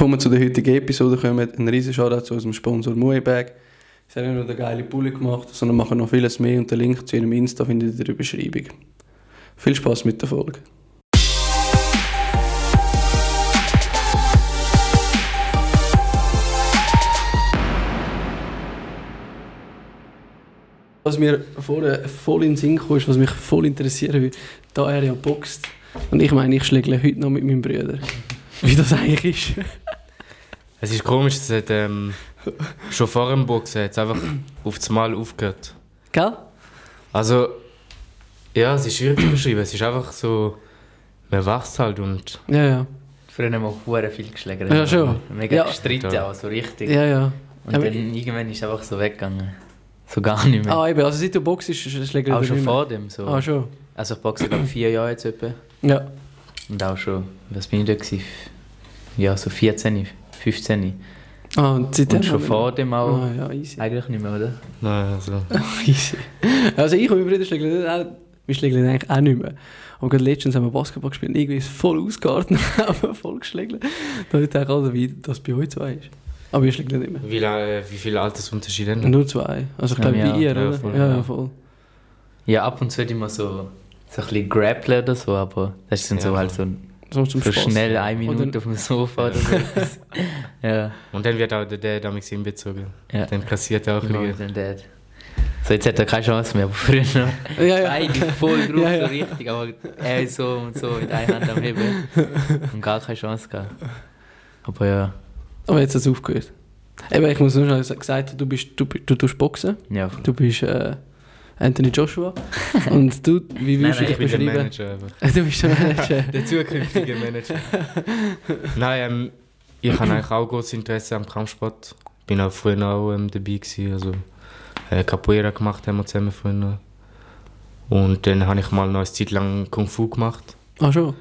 Bevor wir zu der heutigen Episode kommen, ein riesen Shoutout zu unserem Sponsor Muebag. Sie haben nicht nur den geile Pulli gemacht, sondern machen noch vieles mehr und den Link zu ihrem Insta findet ihr in der Beschreibung. Viel Spaß mit der Folge. Was mir vorher voll in den Sinn kam, ist, was mich voll interessiert würde, da er ja boxt. Und ich meine, ich schlägle heute noch mit meinem Bruder. Wie das eigentlich ist. Es ist komisch, es hat ähm, schon vor dem Boxen einfach auf das Mal aufgehört. Gell? Also, ja, es ist schwierig zu beschreiben. Es ist einfach so, man wächst halt und Ja, ja. Früher haben wir auch viel geschlagen. Ja, schon. Mega Ja. gestritten Ja. auch, so richtig. Ja, ja. Und Aber- dann irgendwann ist es einfach so weggegangen. So gar nicht mehr. Ah, eben, also seit du boxst, schlägt er auch schon nicht mehr. vor dem. So. Ah, schon. Also ich boxe glaube vier Jahre jetzt etwa. Ja. Und auch schon, was bin ich da gewesen? Ja, so 14, 15. Ah, und seitdem Und schon vor dem auch. Ah, ja, easy. Eigentlich nicht mehr, oder? nein, also, easy. Also ich und mein Bruder schlägeln auch, wir schlägeln eigentlich auch nicht mehr. Und gerade letztens haben wir Basketball gespielt und irgendwie ist es voll ausgeartet haben voll geschlägt. Da habe ich gedacht, Alter, wie das bei euch zwei ist. Aber wir schlägeln nicht mehr. wie, äh, wie viele Altersunterschiede haben wir? Nur zwei. Also ich glaube, Ja, wie ihr, ja, oder? voll, ja, ja, ja. voll. Ja, ab und zu immer so, so ein bisschen grappeln oder so, aber das ist dann so Ja. halt so, So zum so Spaß. schnell eine Minute Oder- auf dem Sofa oder so. ja. Und dann wird auch der Dad damals hinbezogen. Ja. Dann kassiert er auch Genau, bisschen. dann Dad. So, jetzt hat er keine Chance mehr, aber früher noch. Ja, ja. Beide voll drauf, Ja, ja. so richtig, aber er ist so und so mit einer Hand am Heben und gar keine Chance gehabt. Aber ja, Aber jetzt hat es aufgehört. Eben, ich muss nur schnell sagen, du bist, du, du, du tust Boxen. ja. Du bist äh, Anthony Joshua. und du, wie würdest du dich Ich bin der beschreiben? Manager. Aber. Du bist der Manager. Der zukünftige Manager. Nein, ähm, ich habe eigentlich auch großes Interesse am Kampfsport. Bin auch früher auch ähm, dabei gewesen. Also, äh, Capoeira gemacht haben wir zusammen früher. Und dann habe ich mal noch eine Zeit lang Kung Fu gemacht. ah, schon?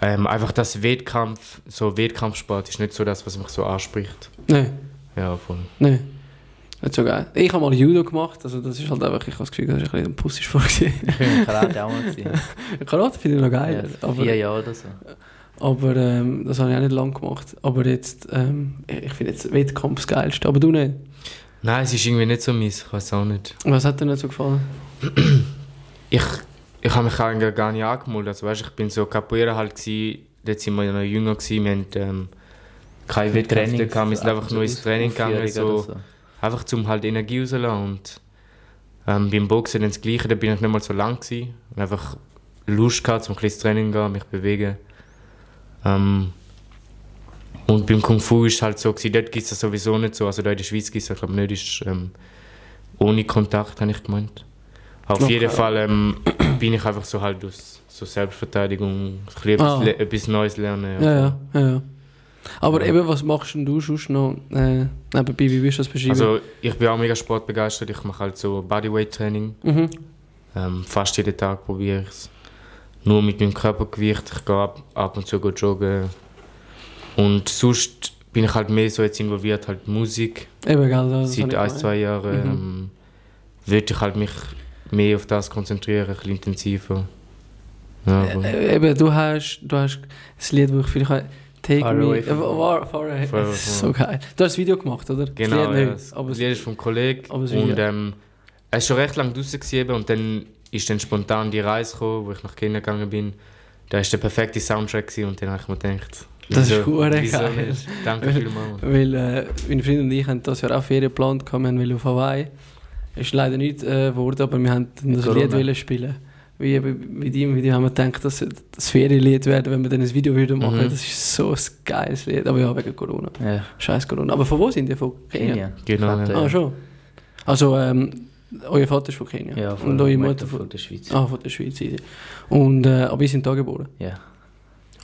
Ähm, einfach das Wettkampf, so Wettkampfsport ist nicht so das, was mich so anspricht. Nein, Ja, voll. nein. Nicht so geil. Ich habe mal Judo gemacht, also das ist halt einfach, ich habe das Gefühl, das ist ein bisschen ein Pussisch vorgesehen. Ich bin Karate auch mal. Karate finde ich noch geil, Ja, aber, vier Jahre oder so. aber ähm, das habe ich auch nicht lange gemacht. Aber jetzt, ähm, ich finde jetzt Wettkampf das Geilste, aber du nicht. Nein, es ist irgendwie nicht so meins, ich weiß auch nicht. Was hat dir nicht so gefallen? Ich, ich habe mich eigentlich gar nicht angemeldet. Also, weißt, ich bin so Capoeira halt gewesen, dort sind wir ja noch jünger gewesen, wir haben ähm, keine Wettkämpfe wir sind einfach nur ins Training gegangen, so, einfach zum halt Energie rauszulassen und ähm, beim Boxen dann das Gleiche, da bin ich nicht mal so lang gewesen, und einfach Lust gehabt, zum ein bisschen Training gehen, mich bewegen. Ähm, und beim Kung Fu ist es halt so gewesen, dort gibt es das sowieso nicht so, also da in der Schweiz gibt es das glaube ich nicht, ist, ähm, ohne Kontakt, habe ich gemeint. Auf Okay. jeden Fall ähm, bin ich einfach so halt aus so Selbstverteidigung, ein bisschen etwas, Ah. etwas Neues lernen. Ja, ja, ja. ja. Aber Ja. eben, was machst denn du sonst noch äh, nebenbei? Wie würdest du das beschreiben? Also ich bin auch mega sportbegeistert, ich mache halt so Bodyweight-Training. mhm. Ähm, fast jeden Tag probiere ich es. Nur mit meinem Körpergewicht. Ich gehe ab, ab und zu joggen. Und sonst bin ich halt mehr so jetzt involviert, halt Musik. Eben, gell? Das Seit ein, zwei Jahren Mhm. ähm, würde ich halt mich mehr auf das konzentrieren, ein bisschen intensiver. Ja, aber, Äh, eben, du hast, du hast das Lied, das ich vielleicht habe, Take Far Me... Away Äh, from. Far, far away. Far Away so geil. Du hast das Video gemacht, oder? genau, das Lied ja, das aber das Lied ist vom Kollegen. Und ähm, es ist schon recht lange draußen gewesen, und dann ist dann spontan die Reise gekommen, wo ich nach Kenia gegangen bin. Da war der perfekte Soundtrack gewesen, und dann habe ich mir gedacht, Das ist wieso geil. Danke vielmals. Weil äh, meine Freunde und ich haben das Jahr auch Ferien geplant, wir auf Hawaii. Ist leider nicht äh, geworden, aber wir haben das Corona. Lied spielen. Wie mit ihm Video haben wir gedacht, dass das Ferienlied werden, wenn wir dann ein Video würden machen. Mhm. Das ist so ein geiles Lied. Aber ja, wegen Corona. Ja, Scheiß Corona. Aber von wo sind die? Von Kenia? Kenia. Genau, ja. Ah, schon. Also, ähm, euer Vater ist von Kenia. Ja, von und eure Mutter von von, der Schweiz. ah, von der Schweiz. Und, äh, aber ihr sind da geboren. Ja.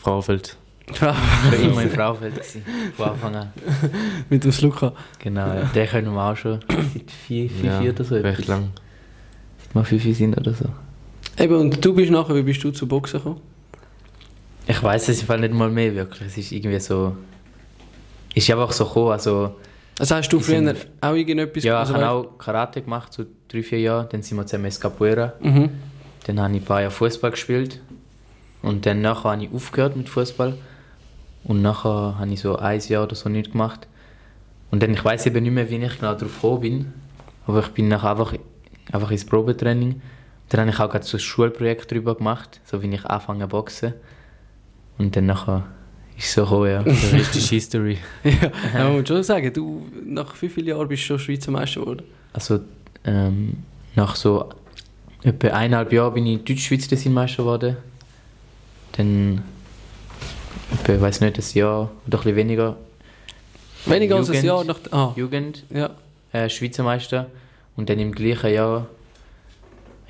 Fraufeld. Ich war immer in Fraufeld gewesen, von Anfang an. Mit dem Sluka. Genau, ja. den können wir auch schon seit vier, vier, vier oder so. recht etwas. lang. Seit wir fünf sind oder so. Eben, und du bist nachher, wie bist du zu Boxen gekommen? Ich weiß es im Fall nicht mal mehr wirklich. Es ist irgendwie so. Ist einfach so gekommen. Also, Also hast du früher sind- auch irgendetwas ja, ich habe auch Karate gemacht, so drei, vier Jahre. Dann sind wir zusammen ins Capoeira. Mhm. Dann habe ich ein paar Jahre Fußball gespielt. Und dann nachher habe ich aufgehört mit Fußball. Und nachher habe ich so ein Jahr oder so nichts gemacht. Und dann, ich weiß eben nicht mehr, wie ich genau darauf gekommen bin. Aber ich bin nachher einfach, einfach ins Probetraining. Dann habe ich auch gerade so ein Schulprojekt darüber gemacht, so wie ich anfange zu boxen. Und dann nachher ist so gekommen, ja. Der Rest ist History. ja, ja, man muss schon sagen, du, nach wie vielen Jahren bist du schon Schweizer Meister geworden? Also ähm, nach so etwa eineinhalb Jahren bin ich Deutschschweizer Designmeister geworden. Dann ich weiß nicht, ein Jahr oder ein bisschen weniger Weniger als ein. Jahr nach... Ah, Jugend ja. äh, Schweizer Meister und dann im gleichen Jahr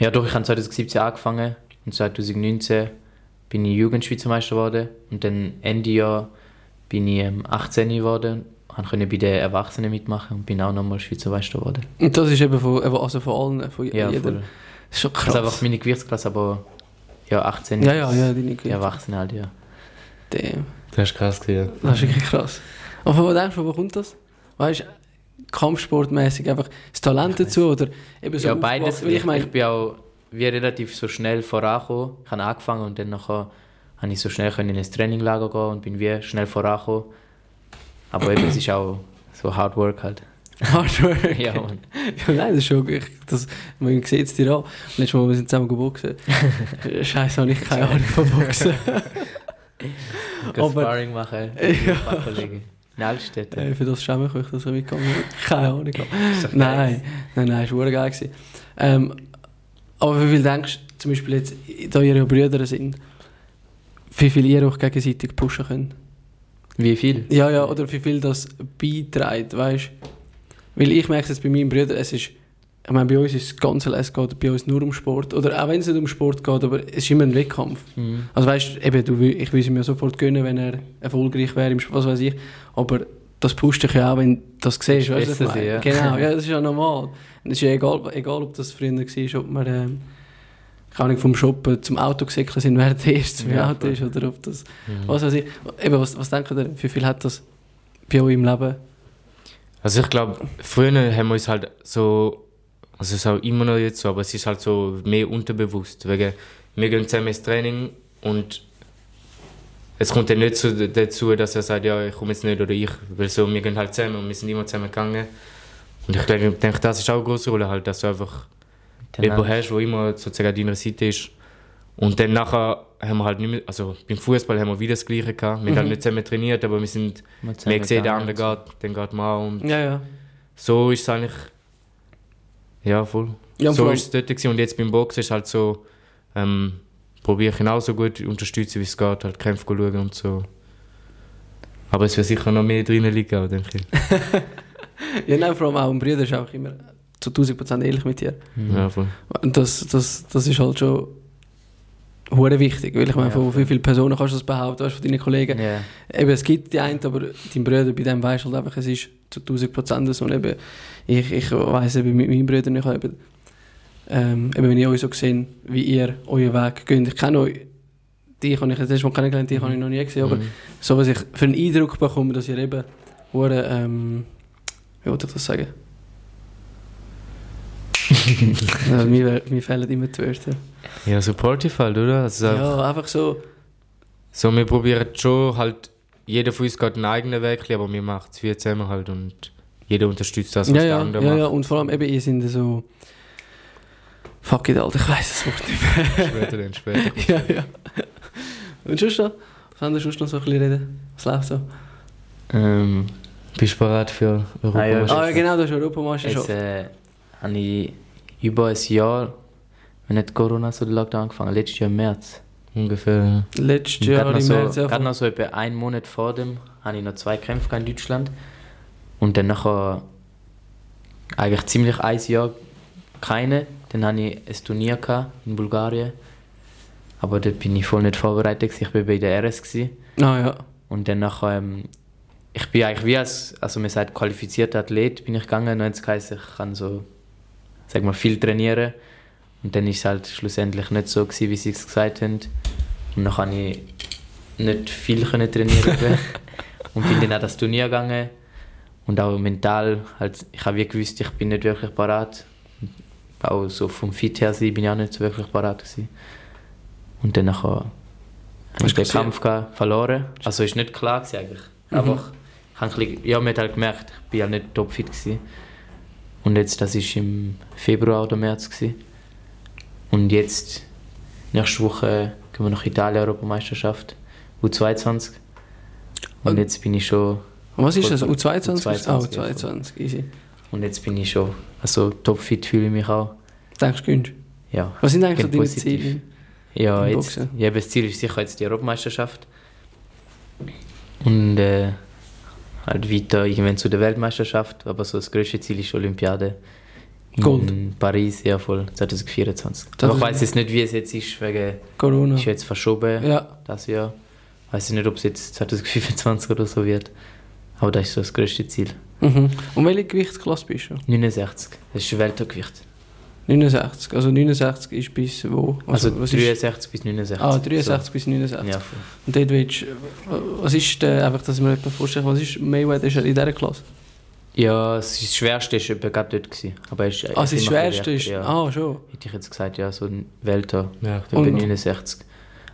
ja doch ich habe 2017 angefangen und 2019 bin ich Jugendschweizer Meister geworden und dann Ende Jahr bin ich ähm, 18 geworden und konnte bei den Erwachsenen mitmachen und bin auch nochmal Schweizer Meister geworden. Und das ist eben von, also von allen, von Ja, jedem. voll. Das ist schon Das krass. ist einfach meine Gewichtsklasse, aber ja 18 ja, ja, ja, deine die Gewichte. Erwachsenen halt, ja. Damn. Das ist krass gewesen. Das ist wirklich krass. Aber von wo denkst du, wo kommt das? Weißt du, kampfsportmäßig einfach das Talent dazu oder eben so ja, beides. Ich, meine, ich bin auch wie relativ so schnell vorangekommen. Ich habe angefangen und dann nachher habe ich so schnell können in ein Traininglager gehen und bin wie schnell vorangekommen. Aber eben, es ist auch so Hard Work halt. Hard Work. Ja, Mann. Ja, nein, das ist schon, ich, das, man sieht es dir an. Letztes Mal, wir sind zusammen geboxen. Scheiße, habe ich keine Ahnung von Boxen. Aber- Sparring machen. Ja. Altstädte. Äh, für das schäme ich mich, dass ich mitgegangen bin. Keine Ahnung. Nein, nein, nein, es war geil. gewesen. Ähm, aber wie viel denkst du, zum Beispiel jetzt, da ihr ja Brüder sind, wie viel ihr euch gegenseitig pushen könnt? Wie viel? Ja, ja, oder wie viel das beiträgt, weißt du? Weil ich merke es jetzt bei meinen Brüdern, es ist, ich meine, bei uns ist das Ganze, es geht bei uns nur um Sport. Oder auch wenn es nicht um Sport geht, aber es ist immer ein Wettkampf. Mhm. Also weißt eben, du, ich würde es mir sofort gönnen, wenn er erfolgreich wäre, im was weiß ich. Aber das pusht dich ja auch, wenn du das siehst, weißt du, ja. Genau, ja, das ist ja normal. Und es ist ja egal, egal, ob das früher war, ob man, ähm, keine Ahnung, vom Shoppen zum Auto gesäckelt sind, während der erste zum Ja, Auto ist, oder ob das, Mhm. was weiß ich. Eben, was, was denkt ihr, wie viel hat das bei euch im Leben? Also ich glaube, früher haben wir uns halt so, also es ist auch immer noch jetzt so, aber es ist halt so mehr unterbewusst. Wegen, wir gehen zusammen ins Training und es kommt dann nicht so dazu, dass er sagt, ja, ich komme jetzt nicht oder ich, weil so, wir gehen halt zusammen und wir sind immer zusammen gegangen. Und ich denke, denke, das ist auch eine große Rolle, halt, dass du einfach jemanden hast, der immer sozusagen an deiner Seite ist. Und dann nachher haben wir halt nicht mehr, also beim Fußball haben wir wieder das Gleiche gehabt. Wir haben halt nicht zusammen trainiert, aber wir sind, wir wir sehen, der gegangen andere geht, dann geht man auch. Und Ja, ja. so ist es eigentlich. Ja, voll. Ja, so ist es dort gewesen. Und jetzt beim Boxen ist halt so, ähm, probiere ich ihn auch so gut zu unterstützen, wie es geht, halt Kämpfe schauen und so. Aber es wird sicher noch mehr drinnen liegen, denke ich. Ja, nein, vor allem auch ein Bruder ist auch immer zu 1000% ehrlich mit dir. Mhm. Ja, voll. Und das, das, das ist halt schon hure wichtig, weil ich meine, Ja, von wie vielen Personen kannst du das behaupten, weißt, du, von deinen Kollegen. Ja. Eben, es gibt die einen, aber dein Bruder, bei dem weißt du halt einfach, es ist zu 1000% so. Und eben, ich, ich weiss eben mit meinen Brüdern, ich habe eben, ähm, eben, wenn ich euch so gesehen, wie ihr euren Weg geht. Ich kenne euch, die habe ich das erste Mal kennengelernt, die habe ich noch nie gesehen, aber Mhm. so was ich für einen Eindruck bekomme, dass ihr eben hure, ähm, wie wollte ich das sagen? ja, mir, mir fehlen immer die Wörter. Ja, supportive halt, oder? Also, Ja, einfach so. so, wir probieren schon halt, jeder von uns geht einen eigenen Weg, aber wir machen es viel zusammen halt und jeder unterstützt das, was ja, der ja, andere ja, ja, macht. und vor allem eben, ihr seid so. Fuck it, Alter, ich weiß das Wort nicht mehr. später dann, später. ja, ja. Und sonst noch? Was haben wir sonst noch so ein bisschen reden? Was läuft so? Ähm, Bist du bereit für Ah, ja, Europameisterschaft? Ah, ja, genau, das ist Europameisterschaft. Jetzt äh, habe ich über ein Jahr, wenn nicht Corona so der Lockdown angefangen, letztes Jahr im März. Ungefähr. Letztes Jahr gerade noch, so, gerade noch so etwa einen Monat vor dem habe ich noch zwei Kämpfe in Deutschland. Und dann nachher eigentlich ziemlich ein Jahr keine. Dann hatte ich ein Turnier in Bulgarien. Aber da bin ich voll nicht vorbereitet. Ich war bei der RS. Ah, ja. Und dann nachher, ähm, ich bin eigentlich wie als, also man sagt qualifizierter Athlet bin ich gegangen. Und jetzt heisst, ich kann so, sag mal, viel trainieren. Und dann ist es halt schlussendlich nicht so gewesen, wie sie es gesagt haben. Und dann kann ich nicht viel können trainieren und bin dann auch das Turnier gegangen. Und auch mental, halt, ich habe wie gewusst, ich bin nicht wirklich parat. Auch so vom Fit her bin ich auch nicht so wirklich parat gewesen. Und dann Hast Hast den? Kampf gehabt, verloren. Also ist nicht klar gewesen eigentlich. Einfach, ich hab ein bisschen, ja, man hat halt gemerkt, ich bin halt nicht topfit gewesen. Und jetzt, das ist im Februar oder März gewesen. Und jetzt, nächste Woche gehen wir nach Italien, Europameisterschaft, U22. Und Und- jetzt bin ich schon, was ist das? U22? U22, Ah, ja, U22, easy. und jetzt bin ich schon, also topfit fühle ich mich auch. Denkst du, gönnst Ja. Was sind eigentlich so deine positiv. Ziele? Ja, jetzt, ja, das Ziel ist sicher jetzt die Europameisterschaft. Und äh, halt weiter irgendwann zu der Weltmeisterschaft. Aber so das größte Ziel ist Olympiade. In Gold. Paris, ja voll, 2024. Das aber ich ist- weiß jetzt nicht, wie es jetzt ist, wegen Corona. ist jetzt verschoben Ja. das Jahr. Weiß ich nicht, ob es jetzt 2025 oder so wird. Aber das ist so das größte Ziel. Mhm. Und welche Gewichtsklasse bist du? 69, das ist Weltergewicht. 69. Also 69 ist bis wo? Also, was 63 bis 69. Ist, ah, 63 bis 69. So. Ja, voll. Und dort willst du, was ist der, einfach, dass ich mir vorstellen was ist Mayweather ist er in dieser Klasse? Ja, das das Schwerste war etwa gerade dort. Gewesen. Aber er ist, er Ah, das Schwerste ist, Ja. ah, schon. Hätte ich jetzt gesagt, ja, so ein Welter, Ja, Und- 69.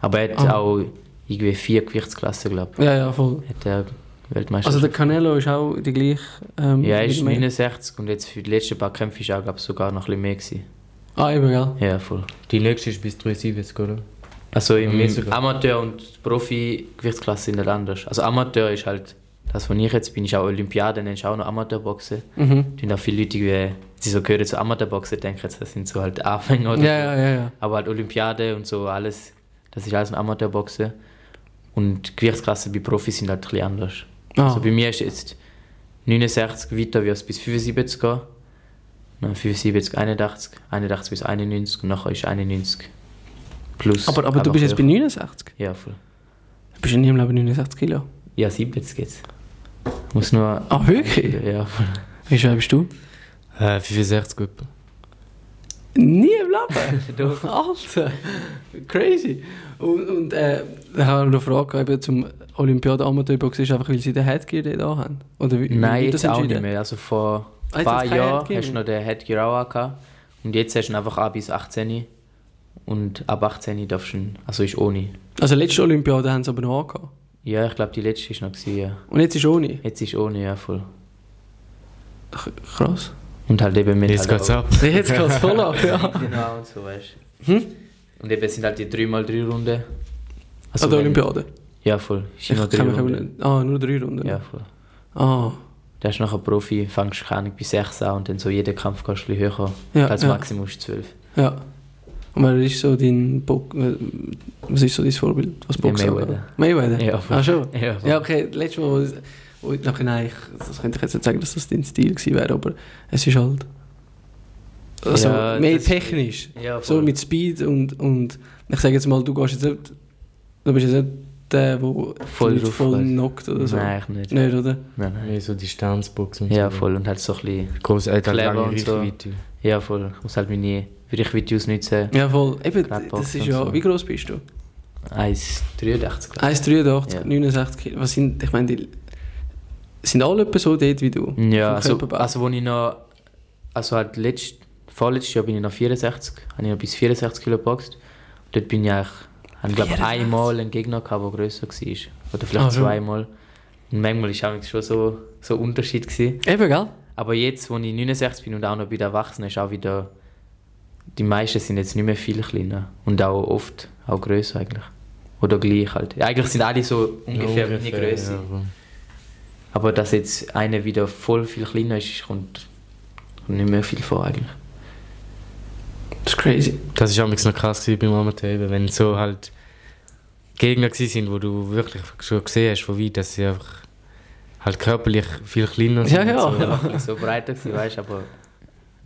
Aber er hat Ah. auch irgendwie vier Gewichtsklassen, glaube Ja, ja, voll. ich. Hat er Weltmeister. Also der Canelo ist auch die gleiche... Ähm, ja, er ist der May- 69 und jetzt für die letzten paar Kämpfe ist er, glaube ich, sogar noch ein bisschen mehr gewesen. Ah, eben, gell? Ja, voll. Die nächste ist bis 73, oder? Also im. Amateur- und Profi-Gewichtsklasse sind nicht anders. Also Amateur ist halt, das, wo ich jetzt bin, ist auch Olympiade, dann ist auch noch Amateurboxen. Mhm. Da auch viele Leute, die, die so gehören zu Amateurboxen, denken jetzt, das sind so halt Anfänger oder Ja, ja, ja, ja. Aber halt Olympiade und so alles, das ist alles ein Amateurboxen. Und Gewichtsklassen bei Profis sind halt ein bisschen anders. Ah. Also bei mir ist jetzt 69 weiter wie es bis 75 gehen. Dann 75, 81, 81 bis 91 und nachher ist 91 plus. aber aber du bist jetzt bei höher. 69. Ja, voll. Du bist nie im Leben 69 Kilo. Ja, 70 geht's. Muss nur. Ah, wirklich? Ja. Wie schwer bist du? Äh, 65 etwa. Nie im Leben? Alter, crazy. Und, und äh, da habe ich noch eine Frage eben zum Olympiade Amateurboxen, ist einfach, weil sie den Headgear dort auch haben? Oder wie, wie Nein, wird jetzt das auch nicht mehr. Also vor Ah, ein paar Jahren hast du noch den Headgear auch gehabt. Und jetzt hast du ihn einfach ab bis 18. Und ab 18 darfst du ihn, also ist ohne. Also letzte Olympiade haben sie aber noch angehabt. Ja, ich glaube, die letzte ist noch gewesen, ja. Und jetzt ist ohne. Jetzt ist ohne, ja, voll. Ach, krass. Und halt eben mit Jetzt halt geht's ab. Jetzt geht es voll ab, ja. Genau, und so, weißt Hm? du. Und eben sind halt die 3x3 Runden. Also, der wenn- Olympiade. Ja, voll. Ist Ich drei kann mich nicht. Ah, nur drei Runden. Ja, voll. Ah, Da hast du nachher Profi, fängst keine Ahnung, bei 6 an und dann so jeden Kampf kannst du ein bisschen höher. Ja, Als ja. Maximum ist 12. ja. Und wer ist so dein Bo äh, Was ist so dein Vorbild? Was Boxen Mayweather. angeht? Mayweather? Ja, voll. Ah, schon? Ja, voll. Ja, okay, letztes Mal, wo, ich nachher, nein, ich, das könnte ich jetzt nicht sagen, dass das dein Stil gewesen wäre, aber es ist halt. Also, Ja, mehr technisch. Ja, So mit Speed und, und ich sage jetzt mal, du gehst jetzt nicht, du bist jetzt nicht der, der Voll voll knockt oder so. Nein, eigentlich nicht. Nicht, oder? Nein, nein. Mehr so Distanzboxen. und Ja, so. voll. Und halt so ein bisschen. Groß, äh, lange und so. Reichweite. Ja, voll. Ich muss halt meine Videos nutzen. Ja, voll. Eben, das ist und ja, so. wie groß bist du? 1,83 glaube 1,83, Ja. 69 Kilo. Was sind, ich meine, die sind alle etwa so dort wie du? ich. Ja, also, also wo ich noch. Also halt letzt, vorletztes Jahr bin ich noch 64. Habe ich noch bis 64 Kilo geboxt. Dort bin ich eigentlich. Habe ich glaube 64? einmal einen Gegner gehabt, der grösser war. Oder vielleicht Ah, zweimal. Und manchmal war es schon so, so ein Unterschied. Gewesen. Eben, gell? Aber jetzt, wo ich 69 bin und auch noch bei den Erwachsenen, ist auch wieder. Die meisten sind jetzt nicht mehr viel kleiner. Und auch oft auch grösser eigentlich. Oder gleich halt. Eigentlich sind alle so ungefähr meine Größe. ja, voll. Aber dass jetzt einer wieder voll viel kleiner ist, kommt, kommt nicht mehr viel vor eigentlich. Das ist crazy. Das war noch krass beim Amateur, eben, wenn so halt Gegner sind, wo du wirklich schon gesehen hast, von weit, dass sie einfach halt körperlich viel kleiner sind. Ja, ja. und So. Ja. So breiter gewesen, weißt aber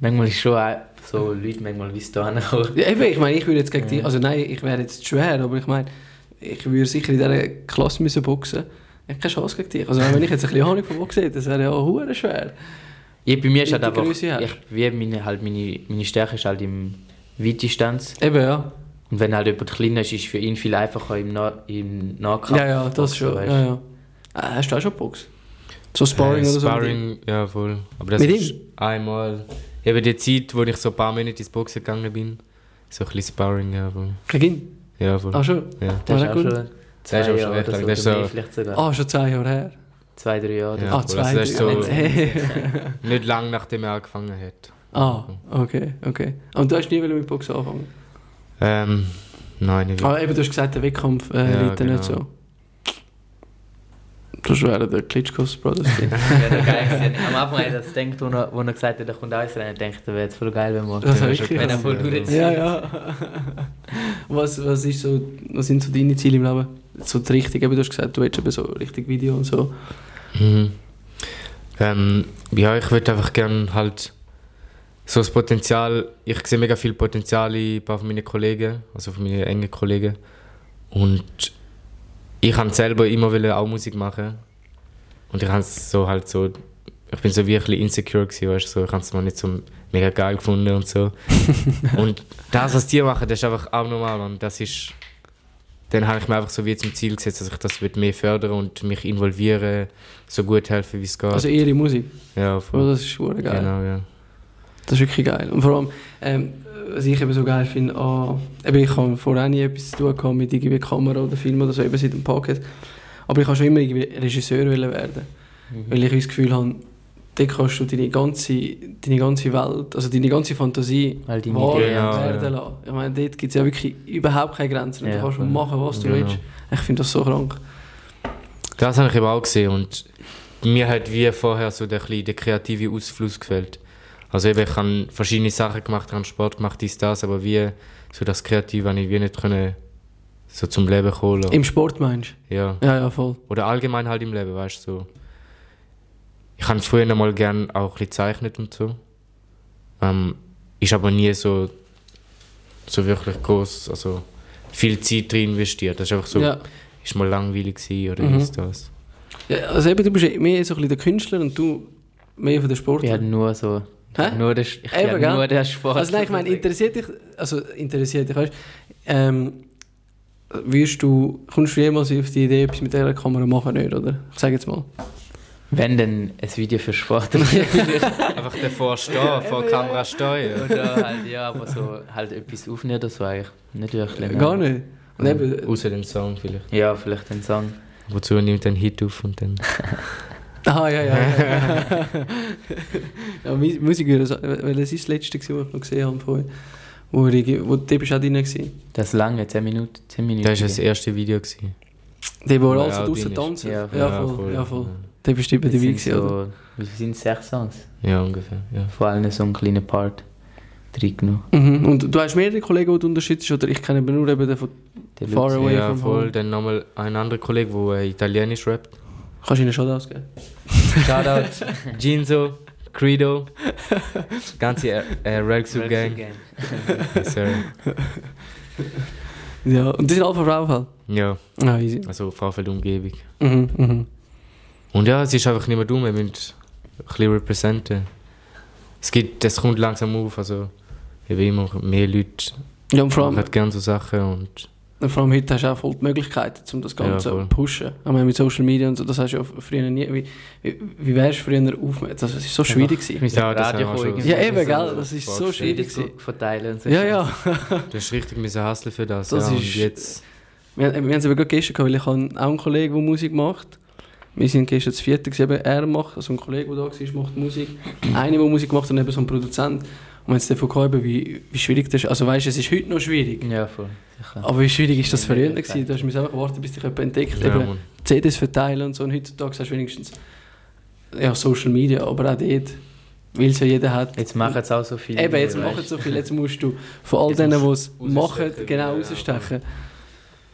manchmal ist schon auch so Leute manchmal wie da hinkommen. Ja, eben, ich meine, ich würde jetzt gegen Ja. dich, also nein, ich wäre jetzt schwer, aber ich meine, ich würde sicher in dieser Klasse müssen boxen. Ich habe keine Chance gegen dich. Also wenn ich jetzt ein bisschen Ahnung von Boxen hätte, das wäre ja auch hure schwer. Ja, bei mir ist halt einfach, ich, wie meine, halt meine, meine Stärke ist halt im Weitdistanz. Eben, ja. Und wenn halt jemand kleiner ist, ist es für ihn viel einfacher im, nah im Nahkampf. Ja, ja, das boxen, schon. weißt. Ja, ja. Ah, hast du auch schon Box? So Sparring Äh, oder so? Sparring, ja voll. Aber das Mit ist ihm? einmal. Eben die Zeit, wo ich so ein paar Monate ins Boxen gegangen bin. So ein bisschen Sparring, ja voll. Gegen? Ja voll. Ah, schon? Ja. Das ist Ah, auch gut. schon, Das ist zwei auch schon Jahre recht oder lang. so, Das ist so- vielleicht sogar. Ah, schon zwei Jahre her. Zwei, drei Jahre. Ja, ah, zwei Also das ist Jahre. so-. Nicht lange nachdem er angefangen hat. ah, okay, okay. Und du hast nie mit Boxen anfangen? Ähm, nein, nicht wirklich. Aber eben, du hast gesagt, der Wettkampf äh, Ja, liegt dir nicht genau. so. Das wäre der Klitschkos Brothers. doch geil. Am Anfang habe ich das gedacht, wo er, wo er gesagt hat, er kommt alles rein, ich dachte, das wäre jetzt voll geil, wenn wir... Das Ja, habe ich schon gehört. Wenn er voll durchzieht. Ja, ja. was, was, ist so, was sind so deine Ziele im Leben? So die Richtung, eben, du hast gesagt, du willst eben so richtig Video und so. Mhm. Ähm, ja, ich würde einfach gerne halt so das Potenzial, ich sehe mega viel Potenzial in ein paar von meinen Kollegen, also von meinen engen Kollegen. Und ich habe selber immer auch Musik machen. Und ich habe so halt so, ich bin so wirklich insecure gewesen, weißt du, so, ich habe es mal nicht so mega geil gefunden und so. und das, was die machen, das ist einfach abnormal und das ist, dann habe ich mir einfach so wie zum Ziel gesetzt, dass ich das wird mehr fördern und mich involvieren, so gut helfen, wie es geht. Also ihre Musik. ja, Oh, voll. das ist geil. Genau, ja. Das ist wirklich geil. Und vor allem, ähm, was ich eben so geil finde, ah, eben ich habe vorher auch nie etwas zu tun gehabt mit irgendwie Kamera oder Film oder so, eben seit dem Podcast. Aber ich habe schon immer irgendwie Regisseur werden. Mhm. Weil ich das Gefühl habe, dort kannst du deine ganze, deine ganze Welt, also deine ganze Fantasie wahr Ideen werden lassen. Ich meine, dort gibt es ja wirklich überhaupt keine Grenzen. Ja, du kannst machen, was du Genau. willst. Ich finde das so krank. Das habe ich eben auch gesehen und mir hat wie vorher so der, der kreative Ausfluss gefällt. Also eben, ich habe verschiedene Sachen gemacht, ich habe Sport gemacht, dies, das, aber wie so das Kreative habe ich wie nicht können so zum Leben kommen lassen. Im Sport meinst Ja. du? Ja, ja, voll. Oder allgemein halt im Leben, weißt du, so. Ich habe früher noch mal gern auch ein bisschen gezeichnet und so. Ähm, ist aber nie so, so wirklich groß, also viel Zeit drin investiert. Das ist einfach so, Ja. ist mal langweilig gewesen oder Mhm. ist das. ja. Also eben, du bist eh mehr so ein bisschen der Künstler und du mehr von der Sportler. Ich habe nur so... Hä? Nur der, ich Eben, nur den Sport. Also nein, ich meine, interessiert dich, also interessiert dich, weißt ähm, wirst du, kommst du jemals auf die Idee, etwas mit dieser Kamera machen, nicht, oder? Ich sage jetzt mal. Wenn dann ein Video für Sport vielleicht. Einfach davor stehen, vor der Kamera stehen. Oder halt, ja, aber so halt etwas aufnehmen oder so eigentlich. Nicht wirklich. Gar nicht. Und Außer dem Song vielleicht. Ja, vielleicht einen Song. Wozu nimmt ein Hit auf und dann. ah, ja, ja. ja. ja Mu- Musik, weil das ist das letzte, was ich noch gesehen habe vorhin. Wo, ich, wo du bist auch drin gewesen. Das lange, 10 Minuten. 10 Minuten. Das war das erste Video. Gewesen. Der, wo Ja, drin ist. tanzen. Ja, Ja, voll. Ja, voll. Der bist du dabei sind gewesen, oder? so, wie viel sind es? Sechs Songs? Ja, ungefähr. Ja. Vor allem so einen kleinen Part reingenommen. Mhm. Und du hast mehrere Kollegen, die du unterstützt, oder ich kenne nur eben den von Der Far Lutz. Away ja, from voll. Home. Dann nochmal ein anderer Kollege, der äh, Italienisch rappt. Kannst du ihnen schon ausgeben? Shoutout Ginzo, Credo, ganze äh, äh, Ragsu Gang. Yes, sir. Ja, und die sind alle von Frauenfeld? Ja, Ah, easy. also Vorfeld Umgebung. Mhm, mhm. Und ja, es ist einfach nicht mehr dumm, wir müssen ein bisschen representen. Es gibt, das kommt langsam auf, also eben immer mehr Leute Ja, und vor machen allem, halt gerne so Sachen und vor allem heute hast du auch voll die Möglichkeiten, um das Ganze Ja, zu voll. pushen. Ich meine, mit Social Media und so, das hast du ja früher nie... Wie, wie, wie wärst du früher aufmerksam? Das war so schwierig. gewesen. Ja, das haben wir schon. Ja, eben, gell? Das ist so schwierig. Verteilen und so. Ja, ja. Du hast richtig müssen hustlen für das. Das ja, ist- jetzt, Wir, wir haben es eben gerade gestern gehabt, weil ich habe auch einen Kollegen, der Musik macht. Wir sind gestern das vierte, er macht, also ein Kollege, der da war, macht Musik. Einer, der Musik macht und eben so ein Produzent. Und haben es davon gehabt, eben, wie, wie schwierig das ist. Also weißt du, es ist heute noch schwierig. Ja, voll. Sicher. Aber wie schwierig ist das Ja, früher gewesen? Du hast musst einfach warten, bis dich jemand entdeckt. ja, eben. CDs verteilen und so. Und heutzutage hast du wenigstens ja, Social Media, aber auch dort, weil es ja jeder hat. Jetzt machen es auch so viele. Eben, jetzt machen du. es so viel. Jetzt musst du von all Jetzt denen, die es machen, rausstechen, genau ja, rausstechen.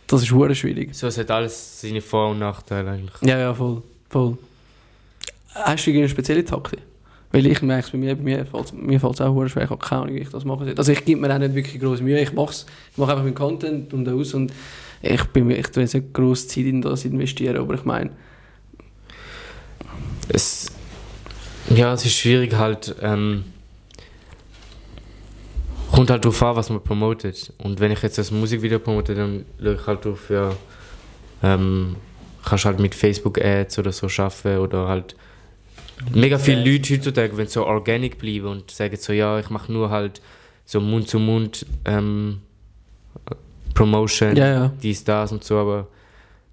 Das ist hure schwierig. So, es hat alles seine Vor- und Nachteile eigentlich. Ja, ja, voll. voll. Hast du irgendeine spezielle Taktik? Weil ich merke es bei mir, bei mir fällt es mir fällt's auch schwer, ich habe keine Ahnung, wie ich das machen soll. Also ich gebe mir auch nicht wirklich große Mühe, ich mache ich mache einfach meinen Content und aus und ich, bin, ich nicht grosse Zeit in das investieren, aber ich meine, Es, ja, es ist schwierig halt. Ähm, kommt halt darauf an, was man promotet. Und wenn ich jetzt ein Musikvideo promote, dann schaue ich halt drauf, ja, ähm, kannst halt mit Facebook-Ads oder so arbeiten oder halt mega viele Leute heutzutage, wenn so organic bleiben und sagen so, ja, ich mache nur halt so Mund-zu-Mund ähm, Promotion, ja, ja. dies, das und so, aber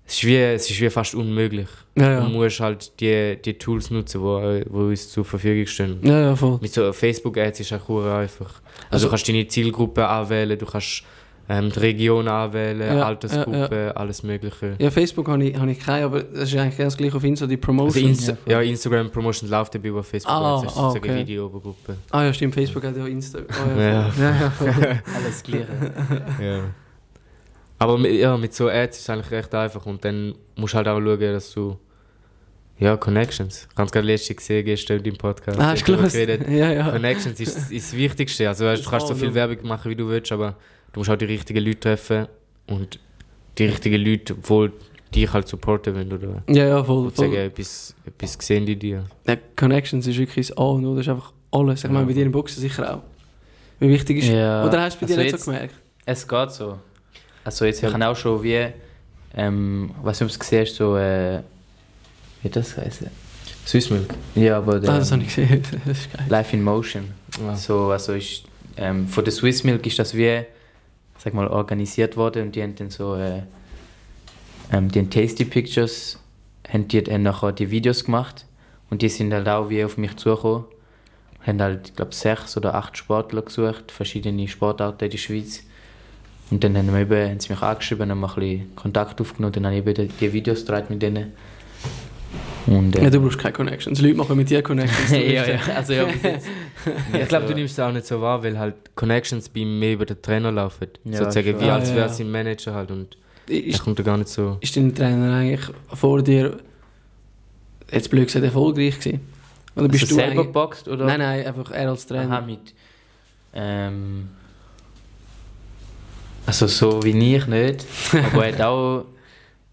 es ist wie, es ist wie fast unmöglich. Ja, Du ja. musst halt die, die Tools nutzen, die wo, wo uns zur Verfügung stehen. Ja, ja, voll. Mit so Facebook-Ads ist auch einfach. Also, Also- du kannst deine Zielgruppe anwählen, du kannst ähm, die Region anwählen, Ja, Altersgruppe, alles Mögliche. Ja, Facebook habe ich, habe ich keine, aber das ist eigentlich ganz gleich auf Insta, die Also Promotion. Insta ja, Instagram Promotion läuft dabei auf Facebook, Ah, das ist ah, sozusagen okay. Videogruppe. ah ja, stimmt, Facebook hat ja Insta. Oh, Ja. ja, ja, ja. Alles Gleiche. Ja. Aber mit, ja, mit so Ads ist es eigentlich recht einfach und dann musst du halt auch schauen, dass du ja, Connections. Ich habe es gerade letztens gesehen, gestern im Podcast. ah, hast du darüber gelesen? geredet. Ja, ja. Connections ist, ist das Wichtigste. Also weißt, du kannst so viel. Werbung machen, wie du willst, aber du musst auch die richtigen Leute treffen und die richtigen Leute, die dich halt supporten wollen oder Ja, ja, voll. und sagen, voll. etwas, etwas sehen die dir. Ja, Connections ist wirklich das A und O, das ist einfach alles. Ich meine, bei dir im Boxen sicher auch. Wie wichtig ist Ja. Oder hast du bei dir Also nicht jetzt- so gemerkt? Es geht so. Also jetzt, Ja. ich habe auch schon wie, ähm, was du gesehen hast, so, äh, wie das heißt? Swissmilk. Ja, aber der, Ah, das habe ich gesehen. Das ist geil. Life in Motion. Ja. So, also ist, ähm, von der Swiss Milk ist das wie, sag mal, organisiert worden und die haben dann so, äh, ähm, die Tasty Pictures, haben die dann nachher die Videos gemacht und die sind halt auch wie auf mich zugekommen. Haben halt, ich glaube, sechs oder acht Sportler gesucht, verschiedene Sportarten in der Schweiz. Und dann haben, wir eben, haben sie mich angeschrieben, haben ein bisschen Kontakt aufgenommen, dann habe ich eben die- Videos mit denen. Und, äh, Ja, du brauchst keine Connections. Leute machen mit dir Connections. ja, ja, also ja. Ich glaube, du nimmst es auch nicht so wahr, weil halt Connections bei mehr über den Trainer laufen. Ja, Sozusagen wie Ah, als ja, wäre ja. sein Manager halt und Ist, kommt da gar nicht so... ist dein Trainer eigentlich vor dir, jetzt blöd gesagt, erfolgreich gewesen? Oder bist also du selber geboxt oder? Nein, nein, einfach er als Trainer. Aha, mit. Ähm, also so wie ich nicht. Aber er hat auch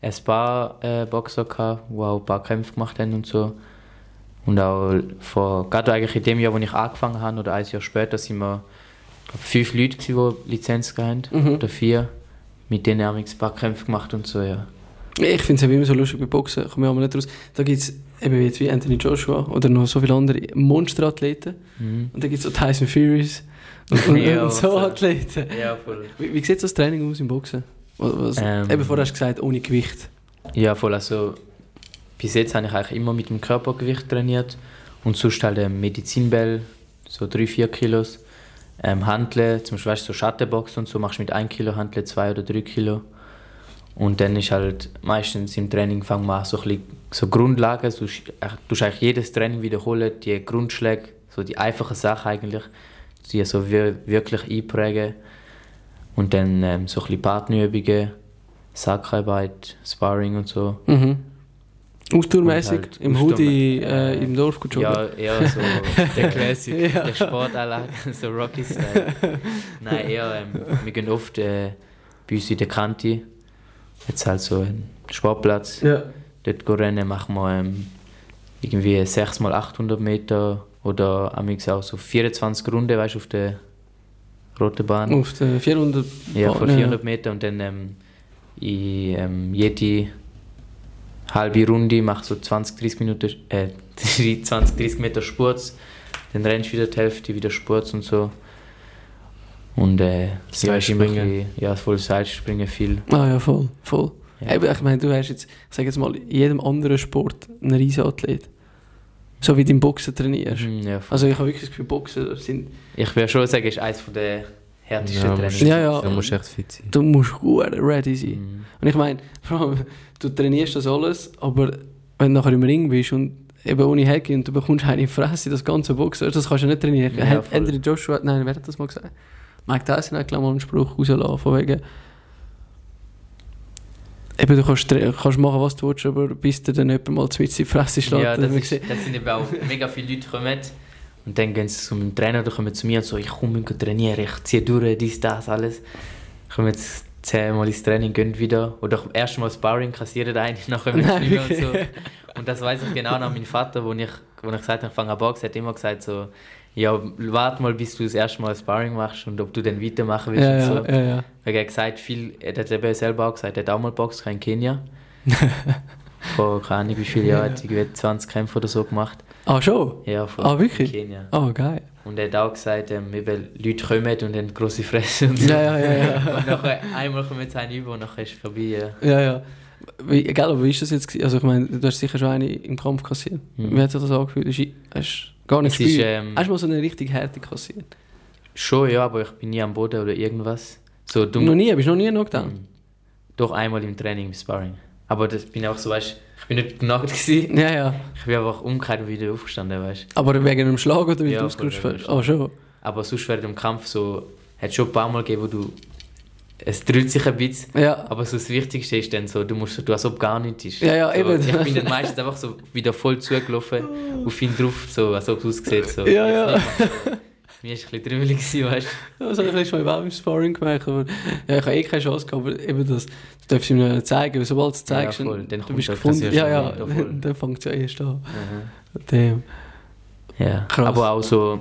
ein paar äh, Boxer gehabt, die auch ein paar Kämpfe gemacht haben und so. Und auch vor, gerade eigentlich in dem Jahr, wo ich angefangen habe, oder ein Jahr später, sind wir glaub, fünf Leute, gewesen, die Lizenz hatten. Mhm. Oder vier. Mit denen haben wir ein paar Kämpfe gemacht und so, ja. Ich finde es immer so lustig bei Boxen, komme ich aber nicht raus. Da gibt es eben jetzt wie Anthony Joshua oder noch so viele andere Monsterathleten. Mhm. Und dann gibt es so Tyson Furies und, und, Ja, und so. Athleten. Ja, voll. Wie, wie sieht das Training aus im Boxen? Was, Ähm. eben vorher hast du gesagt, ohne Gewicht. Ja, voll. Also, bis jetzt habe ich eigentlich immer mit dem Körpergewicht trainiert und sonst halt ähm, Medizinball, so 3-4 Kilos. Ähm, Hanteln, zum Beispiel weißt, so Schattenbox und so, machst du mit 1 Kilo Hanteln 2 oder 3 Kilo. Und dann ist halt meistens im Training fangen wir so, ein bisschen, so Grundlagen, äh, du musst eigentlich jedes Training wiederholen, die Grundschläge, so die einfachen Sachen eigentlich, die so wir, wirklich einprägen. Und dann ähm, so ein bisschen Partnerübungen, Sackarbeit, Sparring und so. Mhm. Ausdauermäßig, halt im Ausdauer- Hoodie äh, äh, im Dorf gut. Ja, eher so der Classic. Ja. der Sportanlage, so Rocky-Style. Nein, eher, ähm, wir gehen oft äh, bei uns in der Kante, jetzt halt so ein Sportplatz, Ja. dort gehen rennen, machen wir ähm, irgendwie 6x800 Meter oder amix auch so 24 Runden, weißt du, auf der roten Bahn. Auf den 400 Ja, vor 400 Meter und dann ähm, in ähm, jede halbe Runde mach so 20, 30 Minuten, äh, 20, 30 Meter Spurz, dann rennst du wieder die Hälfte, wieder Spurz und so. Und äh, ja, Seilspringen. bisschen- ja, voll Seilspringen viel. Ah ja, voll, voll. Ja. Ich meine, du hast jetzt, ich sage jetzt mal, in jedem anderen Sport einen riesen Athlet. So wie du im Boxen trainierst. Mhm, ja. Also ich habe wirklich das Gefühl, Boxen sind, ich würde schon sagen, ist eines der härtesten Ja, Trainings. Ja, ja. Da musst du echt fit sein. du musst gut ready sein. Mhm. Und ich meine, vor allem, du trainierst das alles, aber wenn du nachher im Ring bist und eben ohne Hacke und du bekommst eine Fresse, das ganze Boxen, das kannst du nicht trainieren. Ja. Anthony Joshua, nein, wer hat das mal gesagt? Mike Tyson hat glaub ich, mal einen Spruch rausgelassen, von wegen, eben du kannst, kannst machen, was du willst, aber bis dir dann jemand mal zwei in die Fresse schlägt. Ja, das, ist, das sind eben auch mega viele Leute kommen und dann gehen sie zu meinem Trainer oder kommen zu mir und so, ich komme und trainieren, ich ziehe durch, dies, das, alles. Kommen jetzt zehnmal ins Training, gehen wieder. Oder erst mal Sparring, kassieren einen, nachher es Nein, mehr und so. Und das weiß ich genau nach meinem Vater, wo ich, wo ich gesagt habe, ich fange an Boxen, hat immer gesagt so, ja, warte mal, bis du das erste Mal Sparring machst und ob du dann weitermachen willst Ja, und ja, so. ja, ja. Weil er hat gesagt, viel, er hat eben selber auch gesagt, er hat auch mal Boxen in Kenia. Vor keine Ahnung wie viele Jahren, hat irgendwie 20 Kämpfe oder so gemacht. Ah, schon? Ja, vor Ah, wirklich? in Kenia. Ah, geil. Und er hat auch gesagt, ähm, eben, Leute kommen und haben grosse Fresse und so. Ja, ja, ja, ja. Und nachher, einmal kommen jetzt einen über und nachher ist es vorbei. Ja. Ja, ja. Wie, egal, aber wie ist das jetzt? Also ich meine, du hast sicher schon eine im Kampf kassiert. Mhm. Wie hat sich das angefühlt? Hast hast gar nicht gespürt? ähm, Hast du mal so eine richtig Härte kassiert? Schon, ja, aber ich bin nie am Boden oder irgendwas. So dumm. Noch nie? Bist du noch nie knockdown? Mhm. Doch einmal im Training, im Sparring. Aber das bin auch so, weißt ich bin nicht genagt gewesen. Ja, ja. Ich bin einfach umgekehrt und wieder aufgestanden, weißt Aber wegen einem Schlag oder wie Ja, du ausgerutscht bist? Ah, schon. Aber sonst während dem Kampf so, hat schon ein paar Mal gegeben, wo du, es dreht sich ein bisschen. Ja. Aber so das Wichtigste ist dann so, du musst, du als ob gar nichts ist. Ja, ja, so, eben. Ich bin dann meistens einfach so wieder voll zugelaufen, auf ihn drauf, so, als ob es aussieht. So. Ja, ja. Nicht, Mir war ein bisschen trümmelig, gewesen, weißt du. Habe ich letztes Mal auch im Sparring gemacht. Aber, ja, ich habe eh keine Chance gehabt, aber eben das, du darfst ihm nicht zeigen, weil sobald du es zeigst, Ja, voll. dann, du bist gefunden. Ja, ja, Mal, ja, dann, dann fängt es ja erst an. Mhm. Damn. Ja, Krass. aber auch so,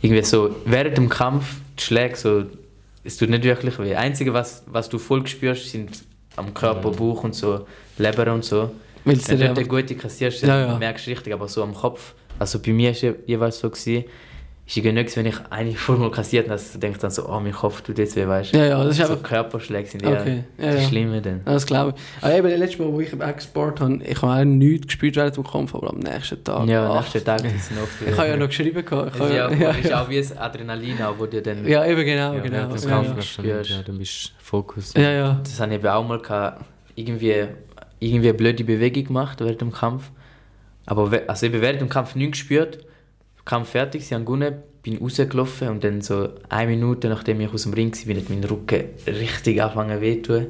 irgendwie so, während dem Kampf, die Schläge, so, es tut nicht wirklich weh. Das Einzige, was, was du voll spürst, sind am Körper, Bauch und so, Leber und so. Weil es Wenn du eine gute kassierst, Ja, ja. merkst du richtig, aber so am Kopf, also bei mir war es jeweils so, gewesen, ist irgendwie nicht, wenn ich eigentlich voll mal kassiert habe, dass du denkst dann so, oh, mein Kopf tut jetzt weh, weißt du. Ja, ja, das ist so einfach- Körperschläge sind eher Okay, ja, die ja. Schlimmen dann. Ja, das glaube ich. Aber eben, letztes Mal, wo ich auch gespart habe, ich habe auch nichts gespürt während dem Kampf, aber am nächsten Tag. Ja, ach, nächsten Tag ist es noch Ich habe ja noch geschrieben. gehabt. Ich ja, ja, ist auch wie das Adrenalin, wo dir dann... ja, eben genau, Ja, genau. des Ja, ja. du dann, Spürst. ja, dann bist du Fokus. ja, ja. Das habe ich eben auch mal gehabt, irgendwie, irgendwie eine blöde Bewegung gemacht während dem Kampf. Aber also eben während dem Kampf nichts gespürt. Kampf fertig, sie haben gewonnen, bin rausgelaufen und dann so eine Minute, nachdem ich aus dem Ring war, hat mein Rücken richtig angefangen weh zu tun.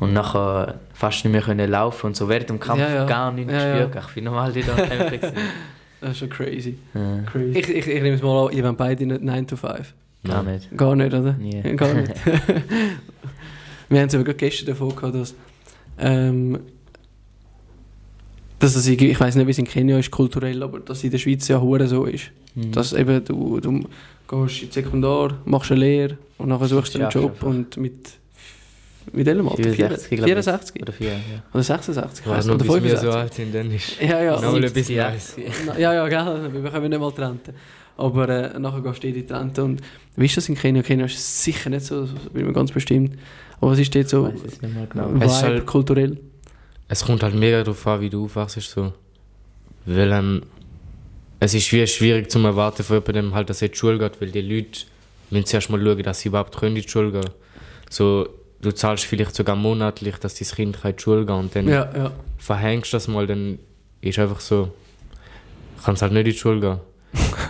Und nachher fast nicht mehr können laufen und so während dem Kampf Ja, ja. gar nichts Ja, gespürt. Ich bin normal wieder am Kämpfen. Das ist schon crazy. ja, crazy. Ich, ich, ich nehme es mal an, ihr wollt beide nicht 9 to 5. gar nicht. Gar nicht, oder? Nie. Gar nicht. Wir haben es aber gerade gestern davon gehabt, dass, ähm, dass es, ich weiß nicht, wie es in Kenia ist, kulturell, aber dass es in der Schweiz ja hure so ist. Mhm. Dass eben du, du gehst in Sekundar, machst eine Lehre und nachher suchst du einen Job einfach. und mit mit welchem Alter? 64, glaub ich. 64? Oder vier, ja. Oder 66? Ich weiß noch, oder wir so 65? alt sind, dann ist Ja, ja. noch ein 70, bisschen ja. nice. Ja, ja, gell, wir können nicht mal trennen. Aber äh, nachher gehst du in die Trennte und wie ist das in Kenia? Kenia ist sicher nicht so, bin mir ganz bestimmt. Aber was ist dort so Ich weiß es nicht mehr genau. Vibe, Es ist halt- kulturell? Es kommt halt mega darauf an, wie du aufwachst. So. Weil ähm, es ist wie schwierig zu erwarten von jemandem, halt, dass er in die Schule geht, weil die Leute müssen zuerst mal schauen, dass sie überhaupt können in die Schule gehen So, du zahlst vielleicht sogar monatlich, dass dein Kind in die Schule gehen und dann Ja, ja. verhängst du das mal, dann ist einfach so, kannst halt nicht in die Schule gehen.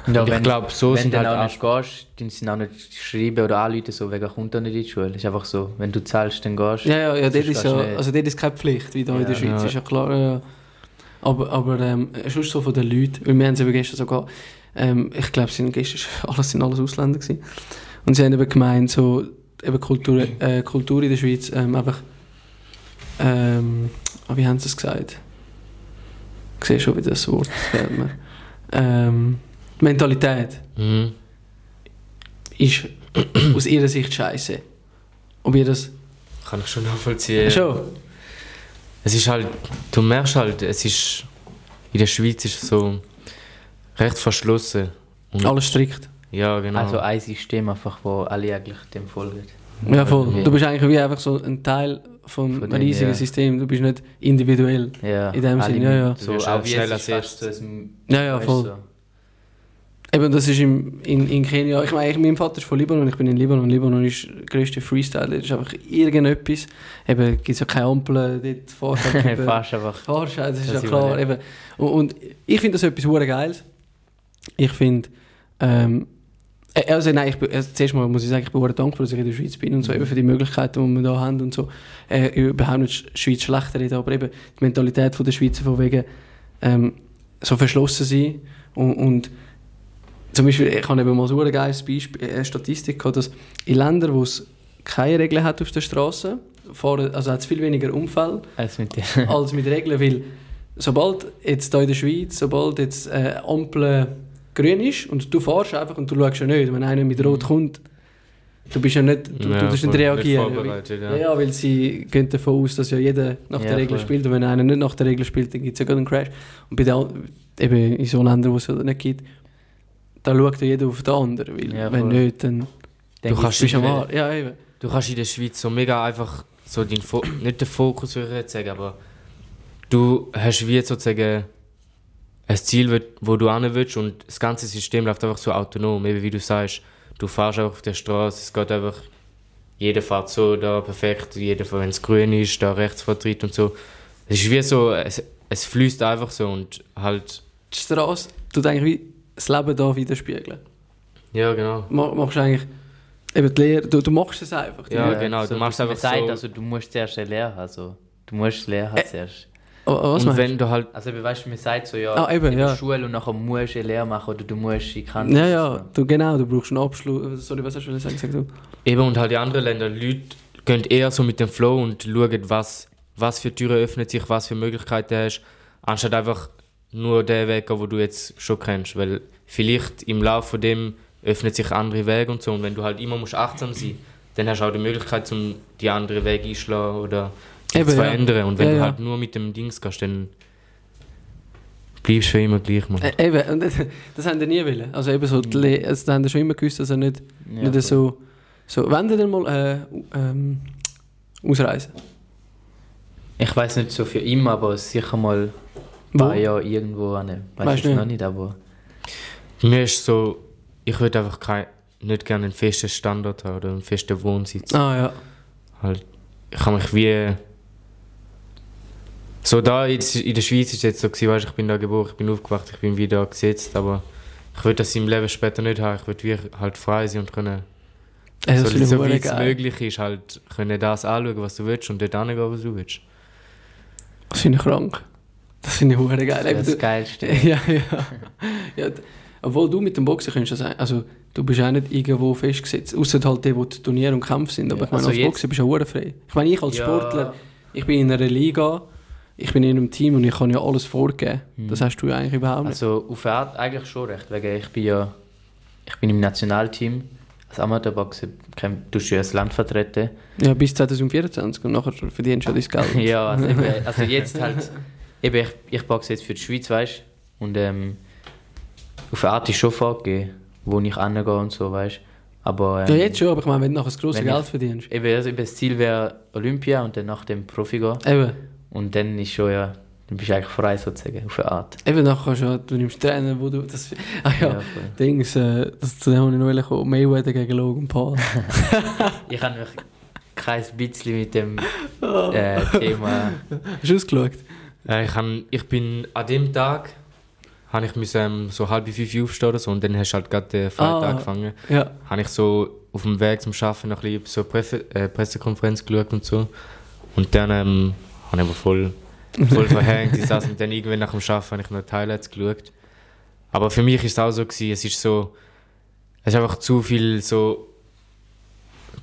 Ja, Und ich wenn- glaube, so wenn sind du halt auch nicht gehst, dann sind auch nicht schreiben oder anrufen, so wegen kommt er nicht in die Schule. Es ist einfach so, wenn du zahlst, dann gehst Ja, ja, ja, Sonst ist ja, nicht. also dort ist keine Pflicht, wie da in Ja. der Schweiz, Ja. ist ja klar. Ja. Aber, aber ähm, sonst so von den Leuten, weil wir haben es eben gestern sogar, ähm, ich glaube, es sind gestern alles, sind alles Ausländer gewesen. Und sie haben eben gemeint, so, eben Kultur, äh, Kultur in der Schweiz, ähm, einfach, ähm, ah, wie haben sie es gesagt? Ich sehe schon wieder das Wort, das fehlt mir. Ähm, die Mentalität Mhm. ist aus ihrer Sicht scheiße. Ob ihr das... Kann ich schon nachvollziehen. Schon? Es ist halt, du merkst halt, es ist, in der Schweiz ist so recht verschlossen. Und, Alles strikt. Ja, genau. Also ein System einfach, wo alle eigentlich dem folgen. Ja, voll. Ja. Du bist eigentlich wie einfach so ein Teil von Von einem dem, riesigen ja. System. Du bist nicht individuell. Ja, In dem alle Sinn, ja, ja. So, auch wie es ist fast ersetzt. so ein, Ja, ja, weißt voll. So. Eben, das ist im, in, in Kenia. Ich meine, mein Vater ist von Libanon, ich bin in Libanon. Libanon ist der grösste Freestyle. Das ist einfach irgendetwas. Eben, gibt es ja keine Ampeln, dort fährst du einfach- Fast einfach. Fahrst, das ist Das ja klar. Eben. Und, und ich finde das etwas hure Geiles. Ich finde, ähm, äh, also nein, ich bin, also zuerst mal muss ich sagen, ich bin dankbar, dass ich in der Schweiz bin und so, eben für die Möglichkeiten, die wir da haben und so. Äh, überhaupt nicht die Schweiz schlechter reden, aber eben die Mentalität von der Schweizer von wegen ähm, so verschlossen sein und, und zum Beispiel, ich habe eben mal so ein geiles Beispiel, äh, Statistik gehabt, dass in Ländern, wo es keine Regeln hat auf der Straße, fahren, also hat es viel weniger Unfälle Als mit als mit Regeln, weil sobald jetzt hier in der Schweiz, sobald jetzt äh, Ampel grün ist und du fährst einfach und du schaust ja nicht, wenn einer mit Rot kommt, du bist ja nicht, du, Ja, du nicht reagieren. nicht vorbereitet, ja. ja. ja, weil sie gehen davon aus, dass ja jeder nach Ja, der Regel voll. spielt und wenn einer nicht nach der Regel spielt, dann gibt es ja gerade einen Crash. Und bei den, eben in so Ländern, wo es das nicht gibt, da schaut ja jeder auf den anderen, weil Ja, wenn voll. nicht, dann Du kannst bist du am nicht- Arsch. Ja, eben. Du kannst in der Schweiz so mega einfach so dein Fo nicht den Fokus würde ich jetzt sagen, aber du hast wie sozusagen ein Ziel, wo- wo du hin willst und das ganze System läuft einfach so autonom, eben wie du sagst, du fährst einfach auf der Straße, es geht einfach, jeder fährt so da perfekt, jeder, wenn es grün ist, da rechts vertritt und so. Es ist wie so, es, es fließt einfach so und halt, Die Straße tut eigentlich wie das Leben da widerspiegeln. ja genau. Ma- Machst eigentlich eben die Lehre, du, du machst es einfach. Ja, Die- genau, du machst man einfach sagt, so- Also du musst zuerst eine Lehre haben. Also, du musst Lehre haben zuerst. Oh, was und wenn du halt, Also eben, weißt du, man sagt so, ja, Ah, eben, in ja. der Schule und nachher musst du eine Lehre machen oder du musst in? Kanten. Ja, ja, du, genau, du brauchst einen Abschluss. Sorry, was hast du sagen? Sag du. Eben und halt die anderen Länder, Leute gehen eher so mit dem Flow und schauen, was, was für Türen öffnen sich, was für Möglichkeiten hast, anstatt einfach nur den Weg, gehen, wo du jetzt schon kennst, weil vielleicht im Laufe von dem öffnen sich andere Wege und so und wenn du halt immer musst achtsam sein, dann hast du auch die Möglichkeit, um die anderen Wege einzuschlagen oder Eben, zu ja. verändern und wenn Ja, du ja. halt nur mit dem Dings gehst, dann bleibst du für immer gleich, Mann. Äh, eben, und das, das haben die nie wollen. Also eben so, die Le also, da haben die schon immer gewusst, dass er nicht, Ja, nicht so, so... Wenn ihr dann mal äh, ähm, ausreisen? Ich weiß nicht so für ihn, aber sicher mal paar Jahre irgendwo an. Weiß Weißt ich du noch nicht, aber Mir ist so, ich würde einfach kein, nicht gerne einen festen Standort haben oder einen festen Wohnsitz. Ah ja. Halt, ich habe mich wie. So da in der Schweiz ist es jetzt so gewesen, weißt, ich bin da geboren, ich bin aufgewacht, ich bin wieder gesetzt, aber ich würde das im Leben später nicht haben. Ich würde wie halt frei sein und können, Ey, so, so wie es möglich ist, halt können das anschauen, was du willst und dort hingehen, was du willst. Das finde ich krank. Das finde ich hure geil. das das Geilste. Ja, ja. ja obwohl du mit dem Boxen kannst das ein- also du bist auch nicht irgendwo festgesetzt, außer halt die, die Turnier und Kämpfe sind. Aber Ja, ich meine, also als jetzt- Boxer bist du ja hure frei. Ich meine, ich als Ja. Sportler, ich bin in einer Liga, ich bin in einem Team und ich kann ja alles vorgeben. Mhm. Das hast du ja eigentlich überhaupt nicht. Also auf Art eigentlich schon recht, weil ich bin ja ich bin im Nationalteam als Amateurboxer, käm- du ja das Land vertreten. ja, bis 2024 und nachher verdienst du ja dein Geld. ja, also, eben, also jetzt halt, eben ich, ich boxe jetzt für die Schweiz, weißt und ähm, auf eine Art ist schon vorgegeben, wo ich hingehe und so, weißt. Aber ähm, Ja, jetzt schon, aber ich meine, wenn du nachher das grosse wenn Geld ich- verdienst. Eben, also eben das Ziel wäre Olympia und dann nach dem Profi gehen. Eben, Und dann ist schon ja, dann bist du eigentlich frei sozusagen, auf eine Art. eben nachher kannst du, ja- du nimmst Trainer, wo du... Das, ah ja, voll. Dings, äh, das, zu dem habe ich noch gekommen, Mayweather gegen Logan Paul. Ich habe mich kein bisschen mit dem Oh. äh, Thema. Hast du ausgeschaut? Äh, ich, han, ich bin an dem Tag, habe ich müssen, ähm, so halb fünf aufstehen oder so und dann hast du halt gerade den Fight Ah. angefangen. Ja. habe ich so auf dem Weg zum Arbeiten noch ein bisschen so Presse, äh, Pressekonferenz geschaut und so. Und dann ähm, habe ich aber voll, voll verhängt. Ich saß und dann irgendwann nach dem Arbeiten habe ich noch die Highlights geschaut. Aber für mich ist es auch so, gewesen, es ist so, es ist einfach zu viel so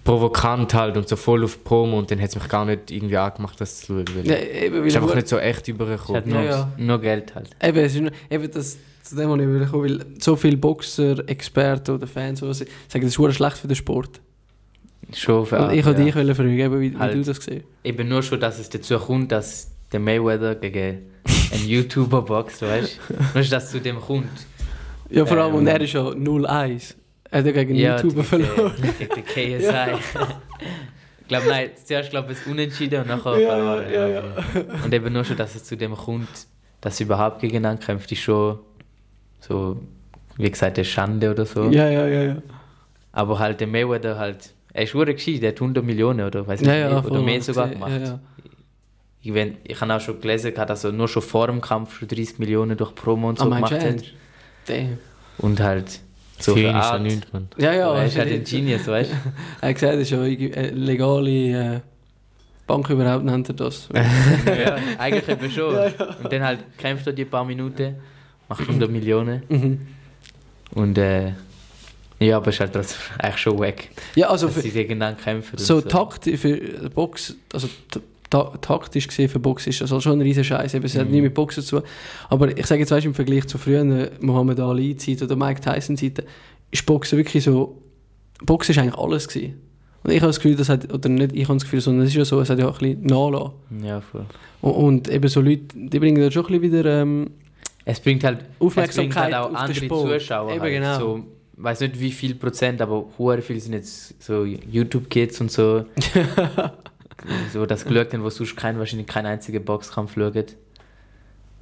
provokant halt und so voll auf Promo und dann hat es mich gar nicht irgendwie angemacht, das zu schauen. Weil ja es eben, weil ist einfach nicht so echt Es hat übergekommen. nur, Ja, ja. nur Geld halt. Eben, es ist nur, eben das, zu dem, was ich will kommen, weil so viele Boxer, Experten oder Fans oder so, sagen, das ist schlecht für den Sport. Schon für Und ich wollte ja. dich fragen, eben, wie, wie Halt. du das gesehen Eben nur schon, dass es dazu kommt, dass der Mayweather gegen einen YouTuber boxt, weißt du? Nur, dass es zu dem kommt. Ja, vor allem, Ähm, und er ist ja 0-1. Er hat ja gegen YouTuber gegen- verloren. Den KSI. ich glaube, nein, zuerst glaube ich es unentschieden und nachher Ja, verloren. ja, ja. Und eben nur schon, dass es zu dem kommt, dass sie überhaupt gegeneinander kämpft, ist schon so, wie gesagt, eine Schande oder so. Ja, ja, ja, ja. Aber halt der Mayweather halt, er ist verdammt gescheit, der hat 100 Millionen oder weiß ja, nicht, ja oder voll, mehr sogar gemacht. Ja, ja. Ich, wenn, ich habe auch schon gelesen, dass er nur schon vor dem Kampf schon 30 Millionen durch Promo und so Ah, meinst gemacht hat. Damn. Und halt so ist ja Art. man. Ja, ja. er ist halt ein Genius, weißt du? Er hat gesagt, das ist ja eine legale äh, Bank überhaupt, nennt er das. ja, eigentlich eben schon. Und dann halt kämpft er die paar Minuten, macht 100 Millionen. Mhm. Und äh, ja, aber ist halt trotzdem eigentlich schon weg, Ja, also dass für, sie gegeneinander kämpfen. und so taktisch für Box, also ta taktisch gesehen für Box ist das halt schon ein riesen Scheiß. Es hat Mhm. nie mit Boxen zu. Aber ich sage jetzt, weißt, im Vergleich zu früher Muhammad Ali Zeit oder Mike Tyson Zeit, ist Boxen wirklich so, Boxen ist eigentlich alles gewesen. Und ich habe das Gefühl, das hat, oder nicht ich habe das Gefühl, sondern es ist ja so, es hat ja auch ein bisschen nachlassen. Ja, voll. Und, und eben so Leute, die bringen da schon ein bisschen wieder ähm, Es bringt halt Aufmerksamkeit es bringt halt auch andere Sport. Zuschauer. Eben, halt. genau. So, weiß nicht wie viel Prozent, aber hohe viele sind jetzt so YouTube-Kids und so. so das haben, wo sonst kein, wahrscheinlich kein einziger Boxkampf schaut.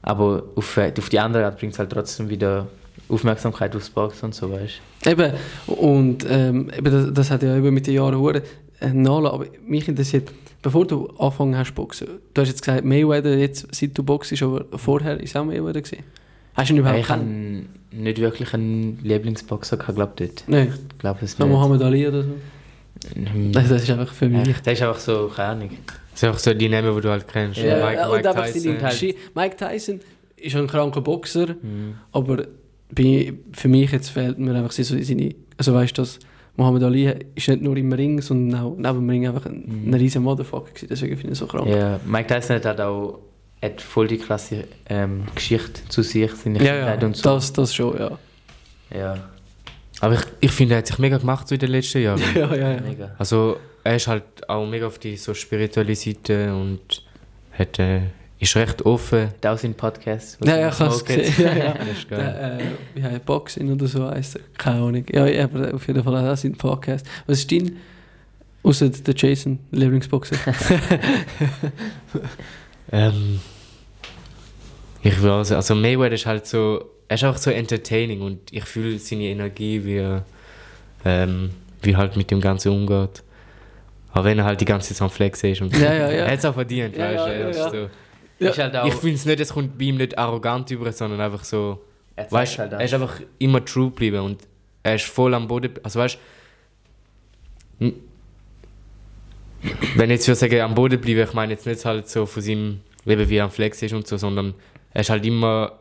Aber auf, auf die andere Art bringt es halt trotzdem wieder Aufmerksamkeit aufs Boxen und so, weißt Eben, und ähm, eben das, das hat ja eben mit den Jahren hure äh, nachgelassen. Aber mich interessiert, bevor du angefangen hast zu boxen, du hast jetzt gesagt, Mayweather jetzt, seit du boxst, aber vorher ist auch Mayweather gewesen. Hast du ihn überhaupt Ich habe nicht wirklich einen Lieblingsboxer gehabt, glaube ich, dort. Nein, Ich glaube es nicht. Mohammed Ali oder so. Mhm. Das, das ist einfach für mich. Das ist einfach so, keine Ahnung. Das sind auch so die Namen, die du halt kennst. Ja, Mike, und Mike einfach Tyson. seine halt-. Mike Tyson ist ein kranker Boxer, Mhm. aber bei, für mich jetzt fehlt mir einfach so seine, also weißt du, Muhammad Ali ist nicht nur im Ring, sondern auch neben dem Ring einfach ein, Mhm. ein riesen Motherfucker gewesen, deswegen finde ich ihn so krank. Ja, Mike Tyson hat halt auch hat voll die klasse ähm, Geschichte zu sich, seine ja, Kindheit ja und so. das, das schon, ja. Ja, Aber ich, ich finde, er hat sich mega gemacht so in den letzten Jahren. ja, ja, ja. mega. Also er ist halt auch mega auf die so spirituelle Seite und hat, äh, ist recht offen. Hat auch seinen Podcast. wo Ja, ja, ich habe es gesehen. Ja, ja. Das ist geil. Der, äh, wie heißt Boxing oder so heisst er? Keine Ahnung. Ja, ja, aber auf jeden Fall auch sein Podcast. Was ist dein, außer der Jason, Lieblingsboxer? Ähm, ich weiß, also Mayweather ist halt so, er ist auch so entertaining und ich fühle seine Energie, wie er, ähm, wie halt mit dem Ganzen umgeht. Aber wenn er halt die ganze Zeit am Flex ist und Ja, ja, ja. er hat es auch verdient, Ja, weißt du. ja, ja. So. Ja. Halt auch, Ich finde es nicht, es kommt bei ihm nicht arrogant über, sondern einfach so, er weißt halt er ist einfach immer true geblieben und er ist voll am Boden, also weißt wenn ich jetzt würde sagen, am Boden bleiben, ich meine jetzt nicht halt so von seinem Leben, wie er am Flex ist und so, sondern er ist halt immer,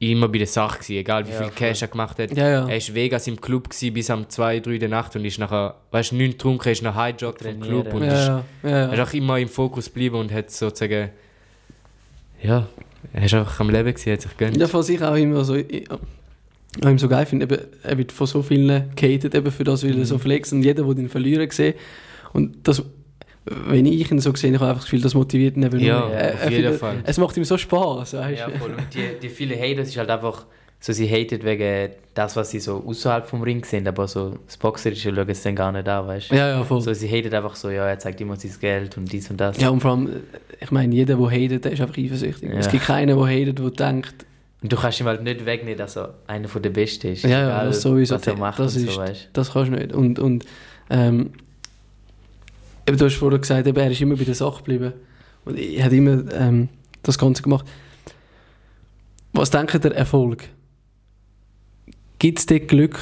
immer bei der Sache gewesen, egal wie Ja, viel voll. Cash er gemacht hat. Ja, ja. Er ist Vegas im Club gewesen, bis am 2, 3 der Nacht und ist nachher, weißt du, nicht getrunken, ist nachher highjoggt vom. Club und Ja, ist, ja, ja, er ist auch immer im Fokus geblieben und hat sozusagen, ja, er ist einfach am Leben gewesen, hat sich gönnt. Ja, was ich auch immer so, ich, auch immer so geil finde, er wird von so vielen gehatet, eben für das, weil er Mhm. so flex und jeder, der ihn verlieren sieht. Und das, wenn ich ihn so sehe, ich habe einfach das Gefühl, das motiviert ihn eben Ja, nur. auf jeden Fall. Es macht ihm so Spaß, weißt Ja, voll. Und die, die vielen Haters ist halt einfach so, sie haten wegen das, was sie so außerhalb vom Ring sehen, aber so das Boxerische schauen sie dann gar nicht an, weißt du? Ja, ja, voll. So, sie haten einfach so, ja, er zeigt immer sein Geld und dies und das. Ja, und vor allem, ich meine, jeder, der hatet, der ist einfach eifersüchtig. Ja. Es gibt keinen, der hatet, der denkt, Und du kannst ihm halt nicht wegnehmen, dass er einer von der Besten ist. Ja, ja, das sowieso. Was er macht Das und ist- so, weißt das kannst du nicht. Und, und ähm, eben, du hast vorher gesagt, eben, er ist immer bei der Sache geblieben. Und er hat immer ähm, das Ganze gemacht. Was denkt ihr, Erfolg? Gibt es dort Glück?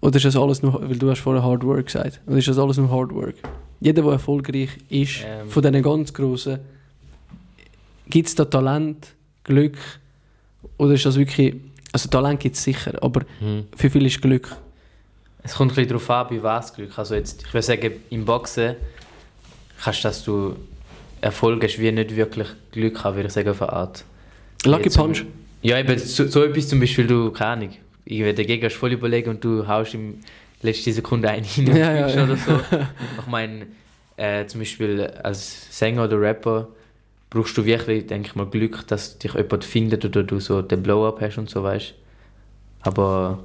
Oder ist das alles nur, weil du hast vorher Hard Work gesagt, oder ist das alles nur Hard Work? Jeder, der erfolgreich ist, Ähm. von diesen ganz Grossen, gibt es da Talent, Glück? Oder ist das wirklich, also Talent gibt es sicher, aber Hm. für viele ist Glück. Es kommt ein bisschen darauf an, bei was Glück. Also jetzt, ich würde sagen, im Boxen kannst du, dass du Erfolg hast, wie nicht wirklich Glück haben, würde ich sagen, auf eine Art. Lucky Jetzt, Punch. Ja, eben, so, so etwas zum Beispiel, du, keine Ahnung, irgendwie der Gegner ist voll überlegen und du haust ihm letzte Sekunde einen hin Ja, ja, ja. oder so. Ich meine, äh, zum Beispiel als Sänger oder Rapper brauchst du wirklich, denke ich mal, Glück, dass dich jemand findet oder du so den Blow-Up hast und so, weißt Aber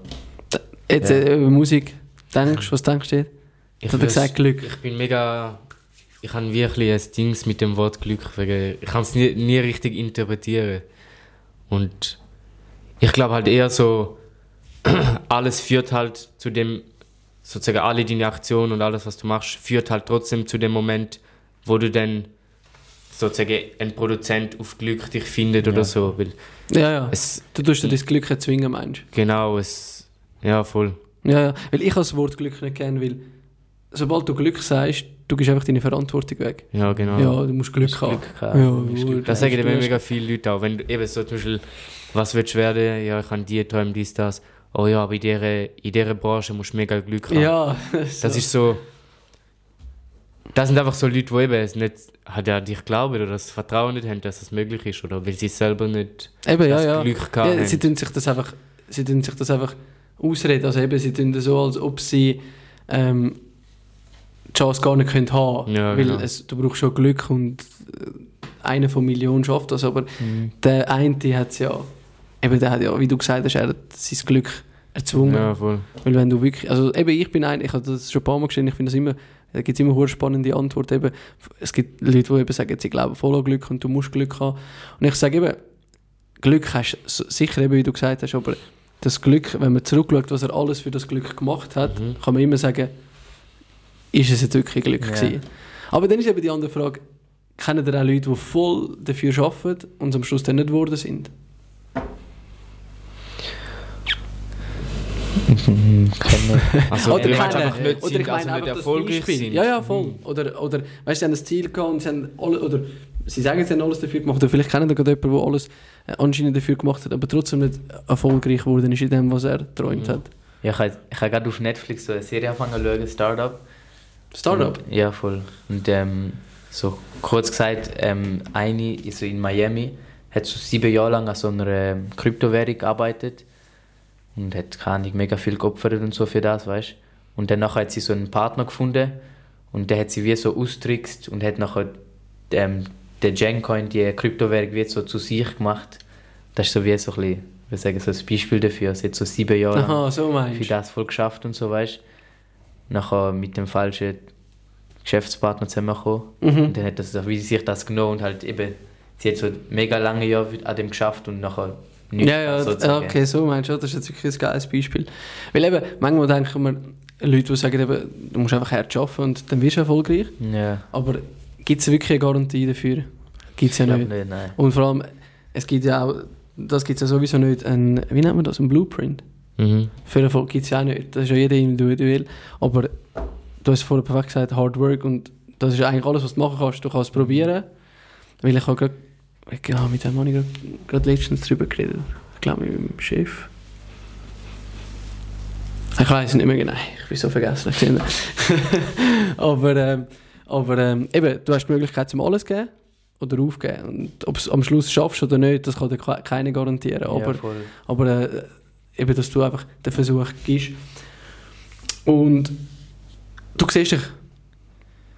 Jetzt Ja. äh, über Musik. Denkst, was denkst du? Ich würd's- gesagt Glück? Ich bin mega. Ich habe wirklich ein Dings mit dem Wort Glück. Wegen, ich kann es nie, nie richtig interpretieren. Und ich glaube halt eher so, alles führt halt zu dem, sozusagen alle deine Aktionen und alles, was du machst, führt halt trotzdem zu dem Moment, wo du dann sozusagen ein Produzent auf Glück dich findet Ja. oder so. Weil Ja, ja. es, Du tust dir das Glück erzwingen, meinst genau, es, ja, voll. du? Ja, ja. Weil ich das Wort Glück nicht kenne, weil sobald du Glück sagst, du gibst einfach deine Verantwortung weg. Ja, genau. Ja, du musst Glück Musst haben. Glück haben. Ja, Glück Das ja, sagen hast- mega viele Leute auch. Wenn du eben so zum Beispiel, was willst du werden? Ja, ich habe die Träume, dies, das. Oh ja, aber in dieser, in dieser Branche musst du mega Glück haben. Ja, Das ist so. Das sind einfach so Leute, die eben es nicht halt ja, dich glauben oder das Vertrauen nicht haben, dass das möglich ist. Oder weil sie selber nicht Eben, ja, das ja. Glück gehabt ja sie haben. tun sich das einfach, sie tun sich das einfach ausreden. Also eben, sie tun das so, als ob sie ähm, Chance gar nicht können haben Ja, Weil genau. es, du brauchst schon Glück und äh, einer von Millionen schafft das. Aber Mhm. der eine hat es ja, eben der hat ja, wie du gesagt hast, er hat sein Glück erzwungen. Ja, voll. Weil wenn du wirklich, also eben ich bin ein, ich habe das schon ein paar Mal gesehen, ich finde das immer, Da gibt es immer eine spannende Antworten. Eben, es gibt Leute, die eben sagen, sie glauben voll an Glück und du musst Glück haben. Und ich sage eben, Glück hast du sicher eben, wie du gesagt hast, aber das Glück, wenn man zurückschaut, was er alles für das Glück gemacht hat, Mhm. kann man immer sagen, ist es jetzt wirklich Glück Ja. gewesen? Aber dann ist eben die andere Frage, kennen ihr auch Leute, die voll dafür arbeiten und am Schluss dann nicht geworden sind? Können Also, Oder meinst einfach nicht, Oder ich also meine nicht einfach das erfolgreich sind. Ja, ja, voll. Mhm. Oder, oder weißt du, sie haben ein Ziel gehabt und sie haben alle, oder sie sagen, sie haben alles dafür gemacht. Oder vielleicht kennen sie gerade jemanden, der alles äh, anscheinend dafür gemacht hat, aber trotzdem nicht erfolgreich geworden ist in dem, was er geträumt Mhm. hat. Ja, ich habe gerade auf Netflix so eine Serie angefangen zu schauen, Startup. Startup? Und, ja, voll. Und ähm, so kurz gesagt, ähm, eine also in Miami hat so sieben Jahre lang an so einer ähm, Kryptowährung gearbeitet und hat keine mega viel geopfert und so für das, weißt Und dann nachher hat sie so einen Partner gefunden und der hat sie wie so austrickst und hat nachher ähm, den Gencoin, die Kryptowährung, wie so zu sich gemacht. Das ist so wie so ein bisschen, ich würde sagen, so ein Beispiel dafür. Sie hat so sieben Jahre Aha, so für das voll geschafft und so, weißt Nachher mit dem falschen Geschäftspartner zusammengekommen. Mhm. Und dann hat das, wie sie sich das genommen und halt eben, sie hat so mega lange Jahre an dem geschafft und nachher nichts Ja, ja, sozusagen. okay, so meinst du. Das ist jetzt wirklich ein geiles Beispiel. Weil eben, manchmal denken wir, Leute, die sagen, eben, du musst einfach hart arbeiten und dann wirst du erfolgreich. Ja, Aber gibt es wirklich eine Garantie dafür? Gibt es ja ich nicht. nicht, nein. Und vor allem, es gibt ja auch, das gibt es ja sowieso nicht, ein, wie nennt man das, ein Blueprint. Mhm. Für Erfolg gibt es ja auch nicht. Das ist ja jeder individuell. Aber du hast vorher perfekt gesagt, Hard Work und das ist eigentlich alles, was du machen kannst. Du kannst es probieren. Weil ich habe gerade, ja, mit dem habe ich gerade- letztens drüber geredet. Ich glaube, mit meinem Chef. Ich weiß es nicht mehr genau. Ich bin so vergessen. aber ähm, aber ähm, eben, du hast die Möglichkeit zum alles geben oder aufgeben. Und ob du es am Schluss schaffst oder nicht, das kann dir ke- keiner garantieren. Aber ja, aber äh, eben, dass du einfach den Versuch gibst. Und du siehst dich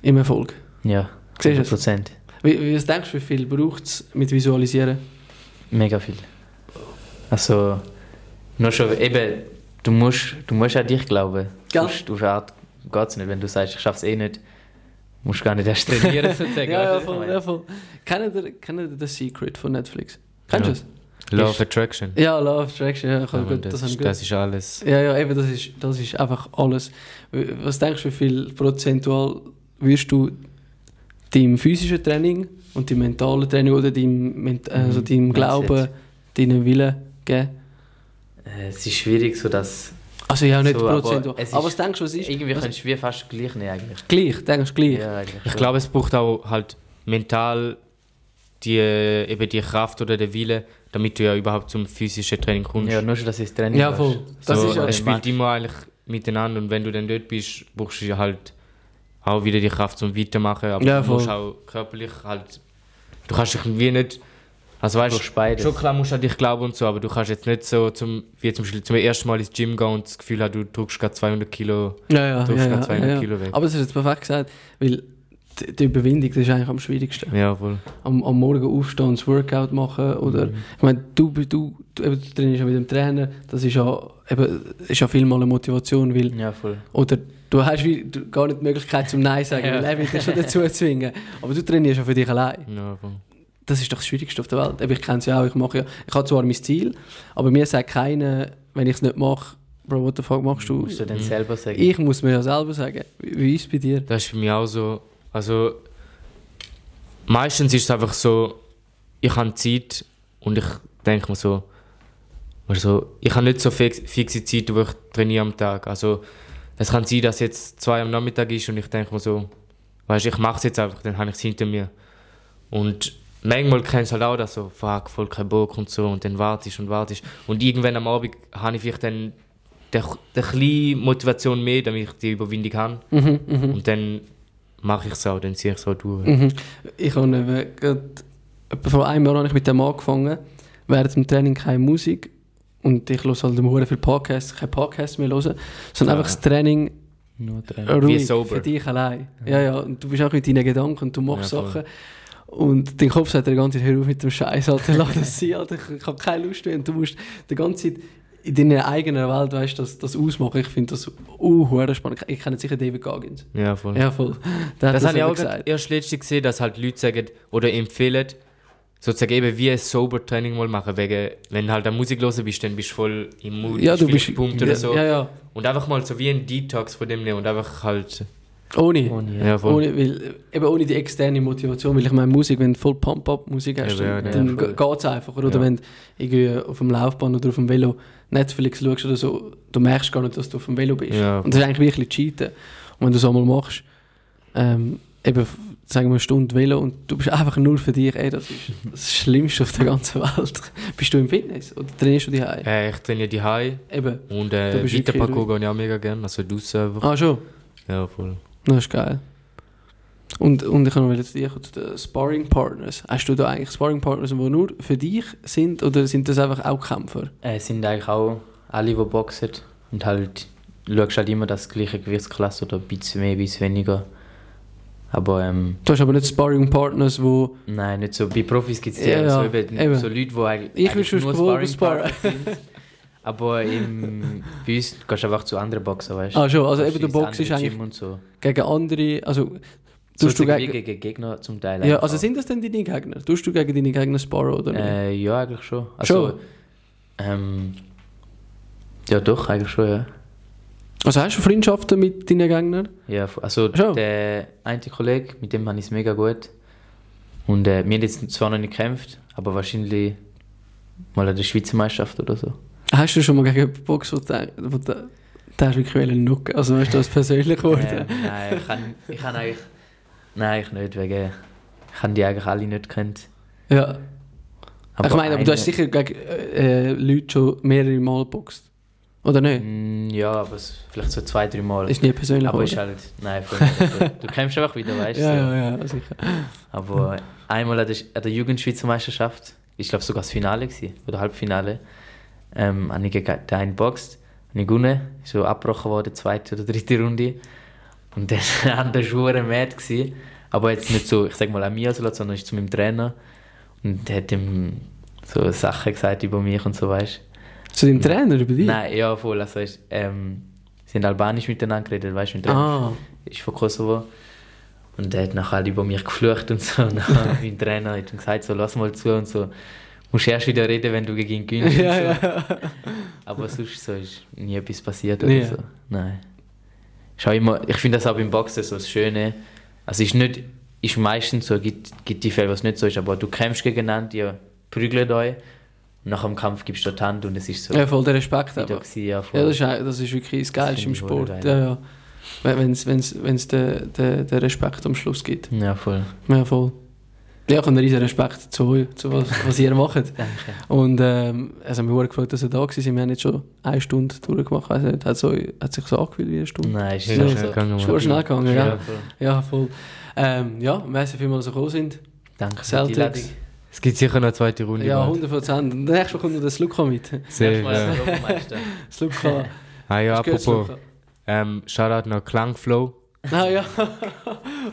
im Erfolg. Ja, Siehst du es? Prozent. Wie, wie was denkst du, wie viel braucht es mit Visualisieren? Mega viel. Also, nur schon eben, du musst, du musst an dich glauben. Gell? Eine Art geht es nicht. Wenn du sagst, ich schaff's eh nicht, musst du gar nicht erst trainieren sozusagen. ja, ja, du, voll, ja, voll. Kennt ihr, kennt ihr The Secret von Netflix? Kennst du Ja. es? Law of Attraction. Ja, Love Attraction, ja, ich Ja, gut, das, das, ist, das ist alles. Ja, ja, eben, das ist, das ist einfach alles. Was denkst du, wie viel prozentual wirst du deinem physischen Training und deinem mentalen Training oder deinem, Ment- also Mhm, deinem Mindset. Glauben, deinem Willen geben? Äh, Es ist schwierig, so dass Also ja, nicht So, aber prozentual. es ist- Aber was denkst du, was ist? irgendwie was, kannst du wie fast gleich nehmen eigentlich. gleich, denkst du gleich? Ja, eigentlich Ich glaube, es braucht auch halt mental die, äh, eben die Kraft oder den Wille, damit du ja überhaupt zum physischen Training kommst. Ja, nur schon, dass ich das Training Ja, voll. Das so, ist ja es spielt immer eigentlich miteinander und wenn du dann dort bist, brauchst du ja halt auch wieder die Kraft zum Weitermachen, aber Ja, du musst auch körperlich halt, du kannst dich irgendwie nicht, also weißt beides. schon klar musst du an dich glauben und so, aber du kannst jetzt nicht so zum, wie zum Beispiel zum ersten Mal ins Gym gehen und das Gefühl haben, du drückst gerade 200 Kilo, Ja, ja, drückst ja, gerade ja, 200 ja, ja. Kilo weg. Aber das ist jetzt perfekt gesagt, weil die, die Überwindung, das ist eigentlich am schwierigsten. Ja, voll. Am, am Morgen aufstehen und das Workout machen oder... Mhm. Ich meine, du, du, du, eben, du trainierst ja mit dem Trainer, das ist ja, eben, ist ja vielmal eine Motivation, weil... Ja, voll. Oder du hast wie, du, gar nicht die Möglichkeit zum Nein sagen, Ja. weil er will dich schon dazu zwingen. Aber du trainierst ja für dich allein. Ja, voll. Das ist doch das Schwierigste auf der Welt. Eben, ich kenne es ja auch, ich mache ja... Ich habe zwar mein Ziel, aber mir sagt keiner, wenn ich es nicht mache, Bro, what the fuck machst du? Musst du Mhm. selber sagen. Ich muss mir ja selber sagen. Wie, wie ist es bei dir? Das ist bei mir auch so. Also, meistens ist es einfach so, ich habe Zeit und ich denke mir so, also, ich habe nicht so fix, fixe Zeit, wo ich trainiere am Tag. Also, es kann sein, dass jetzt zwei am Nachmittag ist und ich denke mir so, weißt du, ich mache es jetzt einfach, dann habe ich es hinter mir. Und manchmal kennst du halt auch, dass so, fuck, voll kein Bock und so, und dann wartest und wartest. Und irgendwann am Abend habe ich vielleicht dann der, der kleine Motivation mehr, damit ich die Überwindung habe. Mhm, mhm. Und dann mache ich es auch, dann ziehe ich es auch durch. Mhm. Ich habe eben gerade, vor einem Jahr habe ich mit dem angefangen, während dem Training keine Musik und ich höre halt immer viel Podcasts, kein Podcast mehr hören, sondern Ah. einfach das Training Nur Training. ruhig sober. für dich allein. Ja, ja, und du bist auch mit deinen Gedanken und du machst Ja. Sachen und dein Kopf sagt dir die ganze Zeit, hör auf mit dem Scheiß, Alter, lass das sein, Alter, ich, ich habe keine Lust mehr und du musst die ganze Zeit in deiner eigenen Welt, weißt du, das, das ausmachen. Ich finde das uh, spannend. Ich kenne sicher David Goggins. Ja, voll. Ja, voll. Der hat Das, habe ich auch grad erst letztens gesehen, dass halt Leute sagen oder empfehlen, sozusagen eben wie ein Sober-Training mal machen, wegen, wenn du halt an Musik hören bist, dann bist du voll im Mood, Ja, du bist. gepumpt ja, oder so. Ja, ja. Und einfach mal so wie ein Detox von dem nehmen und einfach halt, Ohne. Ohne, ja. Ohne, weil, eben ohne die externe Motivation, weil ich meine, Musik, wenn du voll Pump-Up-Musik hast, Ja, dann, ja, dann geht es einfach. Oder Ja. wenn du irgendwie auf dem Laufbahn oder auf dem Velo Netflix schaust oder so, du merkst gar nicht, dass du auf dem Velo bist. Ja. Und das ist eigentlich wirklich Cheaten. Und wenn du es einmal machst, ähm, eben, sagen wir eine Stunde Velo und du bist einfach nur für dich, ey, das ist das Schlimmste auf der ganzen Welt. bist du im Fitness oder trainierst du dich heim? äh, ich trainiere die High Eben. und äh, Weiterparcours gehe ich auch mega gerne, also draussen einfach. Ah, schon? Ja, voll. Das ist geil. Und, und ich zu dir kommen, zu den Sparring Partners. Hast du da eigentlich Sparring Partners, die nur für dich sind oder sind das einfach auch Kämpfer? Äh, Es sind eigentlich auch alle, die boxen. Und halt, du schaust halt immer das gleiche Gewichtsklasse oder ein bisschen mehr, ein bisschen weniger. Aber ähm, Du hast aber nicht Sparring Partners, wo nein, nicht so. Bei Profis gibt es Ja, ja, so, eben, eben. so Leute, die eigentlich, Ich will eigentlich schon nur wohl Sparring-Partner sind. Aber im, bei uns du gehst einfach zu anderen Boxern, weißt Ah, schon, also eben der Box ist eigentlich so. gegen andere, also So tust du gegen, gegen, gegen Gegner zum Teil. ja, also auch. sind das denn deine Gegner? Tust du gegen deine Gegner sparren oder nicht? Äh, ja, eigentlich schon. Also, Schon? Ähm, ja, doch, eigentlich schon, ja. Also hast du Freundschaften mit deinen Gegnern? Ja, also Schon? der eine Kollege, mit dem habe ich es mega gut. Und äh, wir haben jetzt zwar noch nicht gekämpft, aber wahrscheinlich mal an der Schweizer Meisterschaft oder so. Hast du schon mal gegen jemanden Box, wo du, du wirklich nucken? Also weißt du, das persönlich geworden? Ähm, nein, ich kann, ich kann eigentlich... Nein, ich nicht, wegen... Ich habe die eigentlich alle nicht kennt. ja. ich meine, aber du hast sicher gegen äh, äh, Leute schon mehrere Mal geboxt. Oder nicht? Mm, Ja, aber vielleicht so zwei, drei Mal. Ist nie persönlich aber ist halt... Nein. Also, du kämpfst einfach wieder, weißt du. Ja, ja, ja, sicher. Aber einmal an der, an der Jugendschweizer Meisterschaft, ich glaube sogar das Finale gewesen, oder Halbfinale, ähm, habe ich gegen einen geboxt, habe ich gewonnen, so abgebrochen worden, zweite oder dritte Runde. Und dann war der Schuhe mad gewesen, aber jetzt nicht so, ich sag mal an mir, sondern ist zu meinem Trainer und hat ihm so Sachen gesagt über mich und so, weißt Zu deinem Trainer über dich? Nein, ja, voll, also weißt, ähm, sie haben albanisch miteinander geredet, weißt du, mein Trainer Ah, ist von Kosovo. Und der hat nachher halt über mich geflucht und so. Und mein Trainer hat gesagt, so, lass mal zu und so. Musst erst wieder reden, wenn du gegen ihn gewinnst. und ja, so. ja. Aber sonst so ist nie etwas passiert oder Nie. so. Nein. Ist immer, ich finde das auch beim Boxen so das Schöne. Also ist nicht, ist meistens so, gibt, gibt die Fälle, was nicht so ist, aber du kämpfst gegeneinander, ihr prügelt euch. Und nach dem Kampf gibst du die Hand und es ist so ja, voll der Respekt. Aber. gewesen, ja, voll. Ja, das ist, das ist wirklich das Geilste im Sport. Ja, ja. Wenn es den, den, den Respekt am Schluss gibt. ja, voll. Ja, voll. Ja, ich habe einen riesen Respekt zu euch, zu was, was ihr macht. Danke. Und ähm, es hat mich sehr gefreut, dass ihr da war. Wir haben jetzt schon eine Stunde durchgemacht. Nicht, hat, so, hat sich so angefühlt wie eine Stunde. Nein, ist Ja, schnell so. gegangen, Ist schnell gegangen, Ja, gell? voll. Ja, voll. Ähm, ja, merci vielmals, dass ihr gekommen sind. Danke für die Celtics. Einladung. Es gibt sicher noch eine zweite Runde. Ja, bald. 100 Prozent. Und nächstes Mal kommt noch der Sluka mit. Sehr, ja. Europameister. Sluka. Ah ja, apropos, ähm, Shoutout noch Klangflow. Ah ja, Habe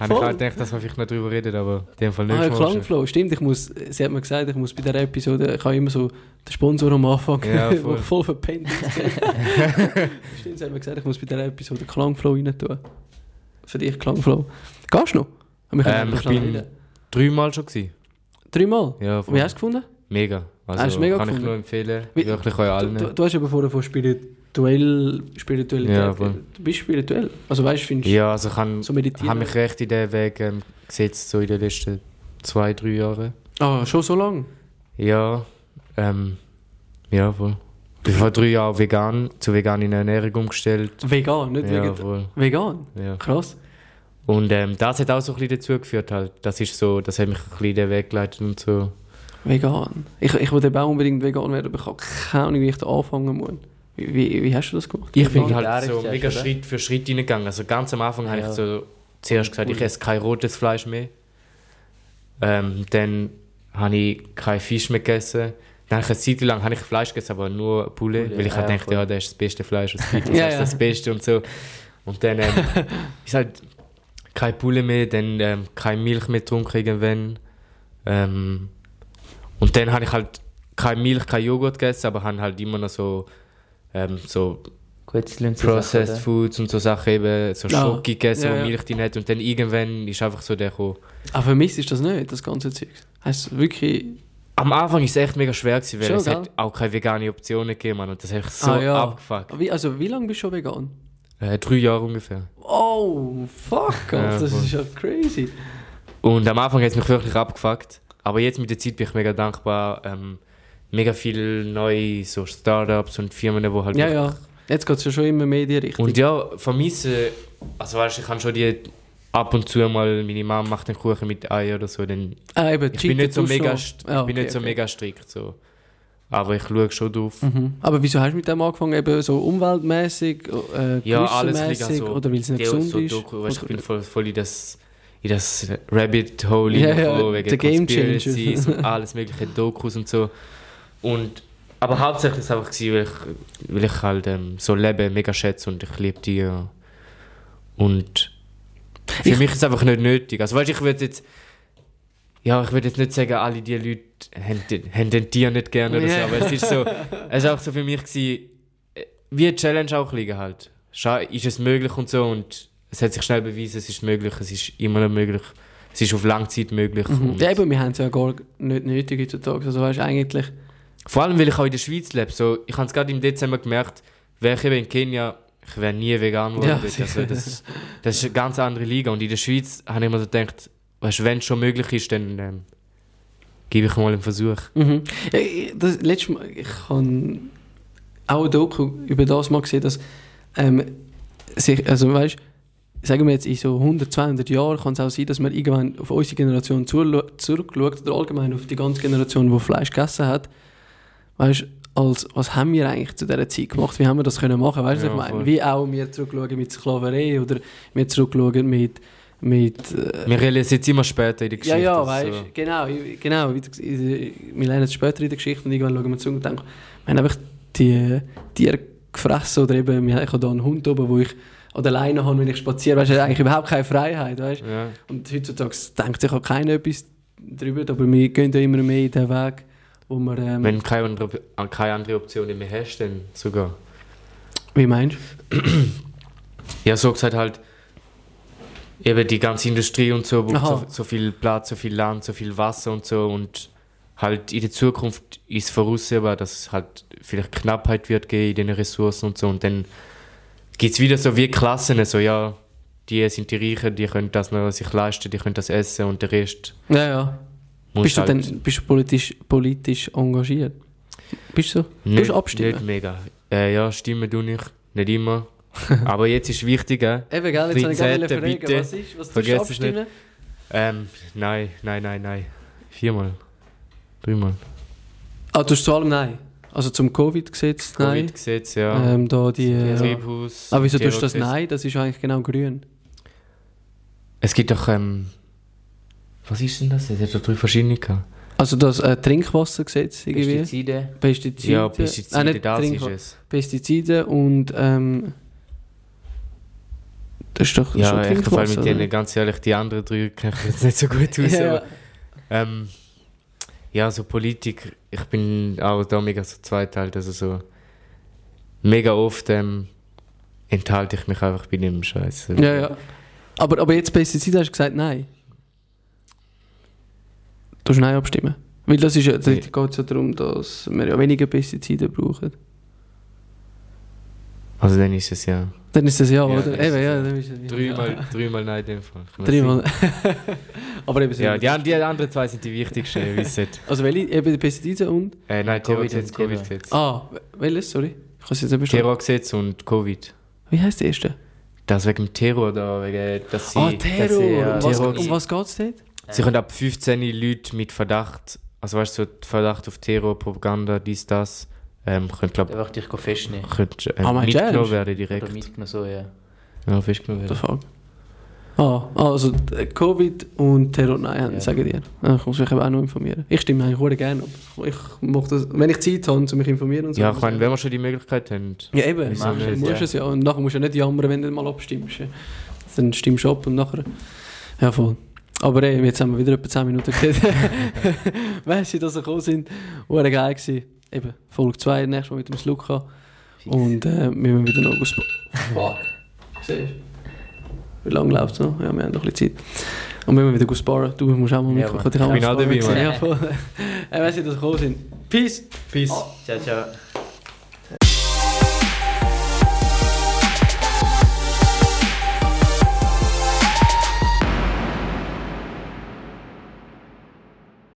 ich auch gedacht, dass wir vielleicht noch drüber reden, aber in dem Fall nicht. ah, ja Klangflow. Stimmt, ich muss, sie hat mir gesagt, ich muss bei dieser Episode, ich habe immer so den Sponsor am Anfang, Ja, voll, voll. voll verpennt. Stimmt, sie hat mir gesagt, ich muss bei dieser Episode Klangflow rein tun. Für dich Klangflow. Gehst du noch? Können Ähm, ich bin dreimal schon gewesen. Dreimal? Ja, voll. Wie hast du es gefunden? Mega. Also, Hast du mega kann ich gefunden? nur empfehlen. Wie- Wirklich euch allen. Du, du hast eben vorher von spirituell, Spiritualität Ja. Du bist spirituell. Also weißt du, findest Ja, also ich habe so hab mich recht in den Weg ähm, gesetzt, so in den letzten zwei, drei Jahren. Ah, schon so lange? Ja, ähm, ja, voll. Ich bin vor drei Jahren vegan, zu veganer Ernährung umgestellt. Vegan, nicht Ja, vegan. Vegan? Ja. Krass. Und ähm, das hat auch so ein bisschen dazu geführt halt. Das ist so, das hat mich ein bisschen in den Weg geleitet und so. Vegan. Ich, ich will eben auch unbedingt vegan werden, aber ich habe keine Ahnung, wie ich da anfangen muss. Wie, wie, wie hast du das gemacht? Ich bin halt so mega oder? Schritt für Schritt reingegangen. Also ganz am Anfang habe Ja. ich so zuerst gesagt, ich esse kein rotes Fleisch mehr. Ähm, dann habe ich kein Fisch mehr gegessen. Dann habe ich eine Zeit lang habe ich Fleisch gegessen, aber nur Poulet, Poulet, weil ich ja, halt dachte, voll. ja, das ist das beste Fleisch, was es gibt. Das Ja, ist ja. das Beste und so. Und dann ähm, ist halt kein Poulet mehr, dann ähm, keine Milch mehr getrunken irgendwann. Ähm, und dann habe ich halt keine Milch, kein Joghurt gegessen, aber habe halt immer noch so ähm, so Gutzli und so Processed Sachen, Foods und so Sachen eben, so Ah, Schoki gegessen, ja, wo ja. Milch drin hat und dann irgendwann ist einfach so der gekommen. Aber vermisst ist das nicht, das ganze Zeug. Heißt wirklich. Am Anfang war es echt mega schwer, gewesen, weil Schon, es gell? hat auch keine vegane Optionen gegeben Mann, und das hat mich so Ah, ja. abgefuckt. Wie, also, wie lange bist du schon vegan? Äh, drei Jahre ungefähr. Oh, fuck, Ja, Alter, das ist ja crazy. Und am Anfang hat es mich wirklich abgefuckt. Aber jetzt mit der Zeit bin ich mega dankbar. Ähm, mega viele neue so Startups und Firmen, die halt Ja, ja. Jetzt geht es ja schon immer mehr in die Richtung. Und ja, vermisse, also weißt du, ich kann schon die ab und zu mal, meine Mama macht den Kuchen mit Ei oder so, dann ah, eben, ich bin nicht so mega, Ja, ich bin okay, nicht so okay. mega strikt so. Aber ich schaue schon drauf. Mhm. Aber wieso hast du mit dem angefangen? Eben so umweltmäßig, äh, Ja, alles also, oder weil es nicht gesund so ist? Doku, weißt, du, ich bin voll, voll in das, in das Rabbit Hole Ja, ja, der wegen Game Conspiracies und alles mögliche Dokus und so. Und, aber hauptsächlich ist es einfach gewesen, weil ich, weil ich halt ähm, so Leben mega schätze und ich liebe Tiere. Und für Ich- mich ist es einfach nicht nötig. Also weißt, du, ich würde jetzt ja, ich würde jetzt nicht sagen, alle die Leute haben, den- haben den Tier nicht gerne oder so, aber es ist so, es ist auch so für mich gewesen, äh, wie eine Challenge auch liegen halt. Ist es möglich und so und es hat sich schnell bewiesen, es ist möglich, es ist immer noch möglich, es ist auf Langzeit möglich. Mhm. Und Ja, eben, wir haben es ja gar nicht nötig heutzutage. Also weißt eigentlich... vor allem, weil ich auch in der Schweiz lebe, so, ich habe es gerade im Dezember gemerkt, wäre ich eben in Kenia, ich wäre nie vegan geworden. Ja, also, das, das ist eine ganz andere Liga und in der Schweiz habe ich mir so gedacht, weißt, wenn es schon möglich ist, dann ähm, gebe ich mal einen Versuch. Mhm. Ja, Das, letztes Mal, ich habe auch ein Doku über das mal gesehen, dass ähm, sich, also weißt, sagen wir jetzt in so 100, 200 Jahren kann es auch sein, dass man irgendwann auf unsere Generation zurück- zurückschaut oder allgemein auf die ganze Generation, die Fleisch gegessen hat. Weißt, als was haben wir eigentlich zu dieser Zeit gemacht? Wie haben wir das können machen? Weißt du, Ja, ich meine? voll. Wie auch wir zurückschauen mit Sklaverei oder wir zurückschauen mit mit äh, Wir realisieren es immer später in der ja, Geschichte. ja, also, weißt du, genau, genau. Wir lernen es später in der Geschichte und irgendwann schauen wir zurück und denken, wir haben einfach die Tiere gefressen oder eben, wir- ich habe da einen Hund oben, wo ich an der Leine habe, wenn ich spaziere, weißt du, eigentlich überhaupt keine Freiheit, weißt du. Ja. Und heutzutage denkt sich auch keiner etwas darüber, aber wir gehen ja immer mehr in den Weg, wo wir, ähm, Wenn du keine andere, keine andere Option mehr hast, dann sogar. wie meinst du? Ja, so gesagt halt, eben die ganze Industrie und so, braucht Aha. so, so viel Platz, so viel Land, so viel Wasser und so und halt in der Zukunft ist voraussehbar, dass es halt vielleicht Knappheit wird geben in den Ressourcen und so und dann gibt es wieder so wie Klassen, so ja, die sind die Reichen, die können das noch sich leisten, die können das essen und der Rest Ja, ja. Bist du, halt denn, bist du politisch, politisch engagiert? Bist du nicht, du abstimmen? nicht mega. Äh, ja, stimmen tue ich, nicht immer. Aber jetzt ist wichtig, äh, Eben, gell, jetzt habe ich gerne 13. fragen, bitte. was ist, was tust du abstimmen? Ähm, nein, nein, nein, nein. Viermal. Dreimal. Ah, du hast zu allem Nein. Also zum Covid-Gesetz Nein. Covid-Gesetz, ja. Ähm, da die, äh, Treibhaus. aber wieso tust du das. Nein? Das ist eigentlich genau grün. Es gibt doch, ähm, was ist denn das? Es hat doch drei verschiedene gehabt. Also das äh, Trinkwassergesetz irgendwie. Pestizide. Pestizide. Ja, Ah, Pestizide, nicht das Trinkwa- ist es. Pestizide und ähm, das ist doch Ja, schon vor allem Trinkwasser. mit denen, ganz ehrlich, die anderen drei kenne ich jetzt nicht so gut aus. ja, aber, ähm, ja, so Politik, ich bin auch da mega so zweiteilt, also so mega oft ähm, enthalte ich mich einfach bei dem Scheiß. ja, ja. Aber, aber jetzt Pestizide hast du gesagt Nein. Du hast Nein abstimmen. Weil das ist ja, da geht es ja darum, dass wir ja weniger Pestizide brauchen. Also dann ist es ja. Dann ist das ja, Ja, oder? Eben, es ja, dann ist es ja. Dreimal, dreimal nein in dem Fall. Dreimal. aber eben. Ja, die, an- die anderen zwei sind die wichtigsten, ihr wisst. Also welche? Eben die Pestizide und? Äh, nein, Covid Terrorgesetz. Covid-Gesetz. Ah, welches? Sorry. Ich kann es jetzt nicht verstehen. Terrorgesetz und Covid. Wie heißt der erste? Das wegen dem Terror da, wegen, dass sie, Ah, dass Terror. sie, ja, um, was, Terror- um was geht es dort? Sie können ab 15 Leute mit Verdacht, also weißt du, so Verdacht auf Terror, Propaganda, dies, das, ähm, können, glaub, Einfach dich festnehmen. können, äh, Ah, mitgenommen ernst? werden Oder direkt. mitgenommen, so, ja. Ja, festgenommen werden. fuck? Ah, also äh, Covid und Terror, nein, Ja. sagen dir. Ah, Ich muss mich eben auch noch informieren. Ich stimme eigentlich sehr gerne ab. Ich mache das, wenn ich Zeit habe, um mich informieren und so. Ja, ich meine, wenn wir schon die Möglichkeit haben. Ja, eben. Wieso Du musst ja. es ja. Und nachher musst du ja nicht jammern, wenn du mal abstimmst. Dann stimmst du ab und nachher... Ja, voll. Aber ey, jetzt haben wir wieder etwa 10 Minuten geredet. Weißt du, dass sie gekommen sind? War geil gewesen. Eben, Folge 2, nächstes Mal mit dem Sluka. Und äh, wir müssen wieder noch ausbauen. Fuck. Siehst du? Wie lange läuft es noch? Ja, wir haben noch ein bisschen Zeit. Und wir müssen wieder sparen. Du musst auch mal Ja, mit. Mann. Ich kann auch bin auch dabei. Mann. Ja, voll. Äh, weiss ich, dass wir gekommen sind. Peace! Peace. Ciao, ciao.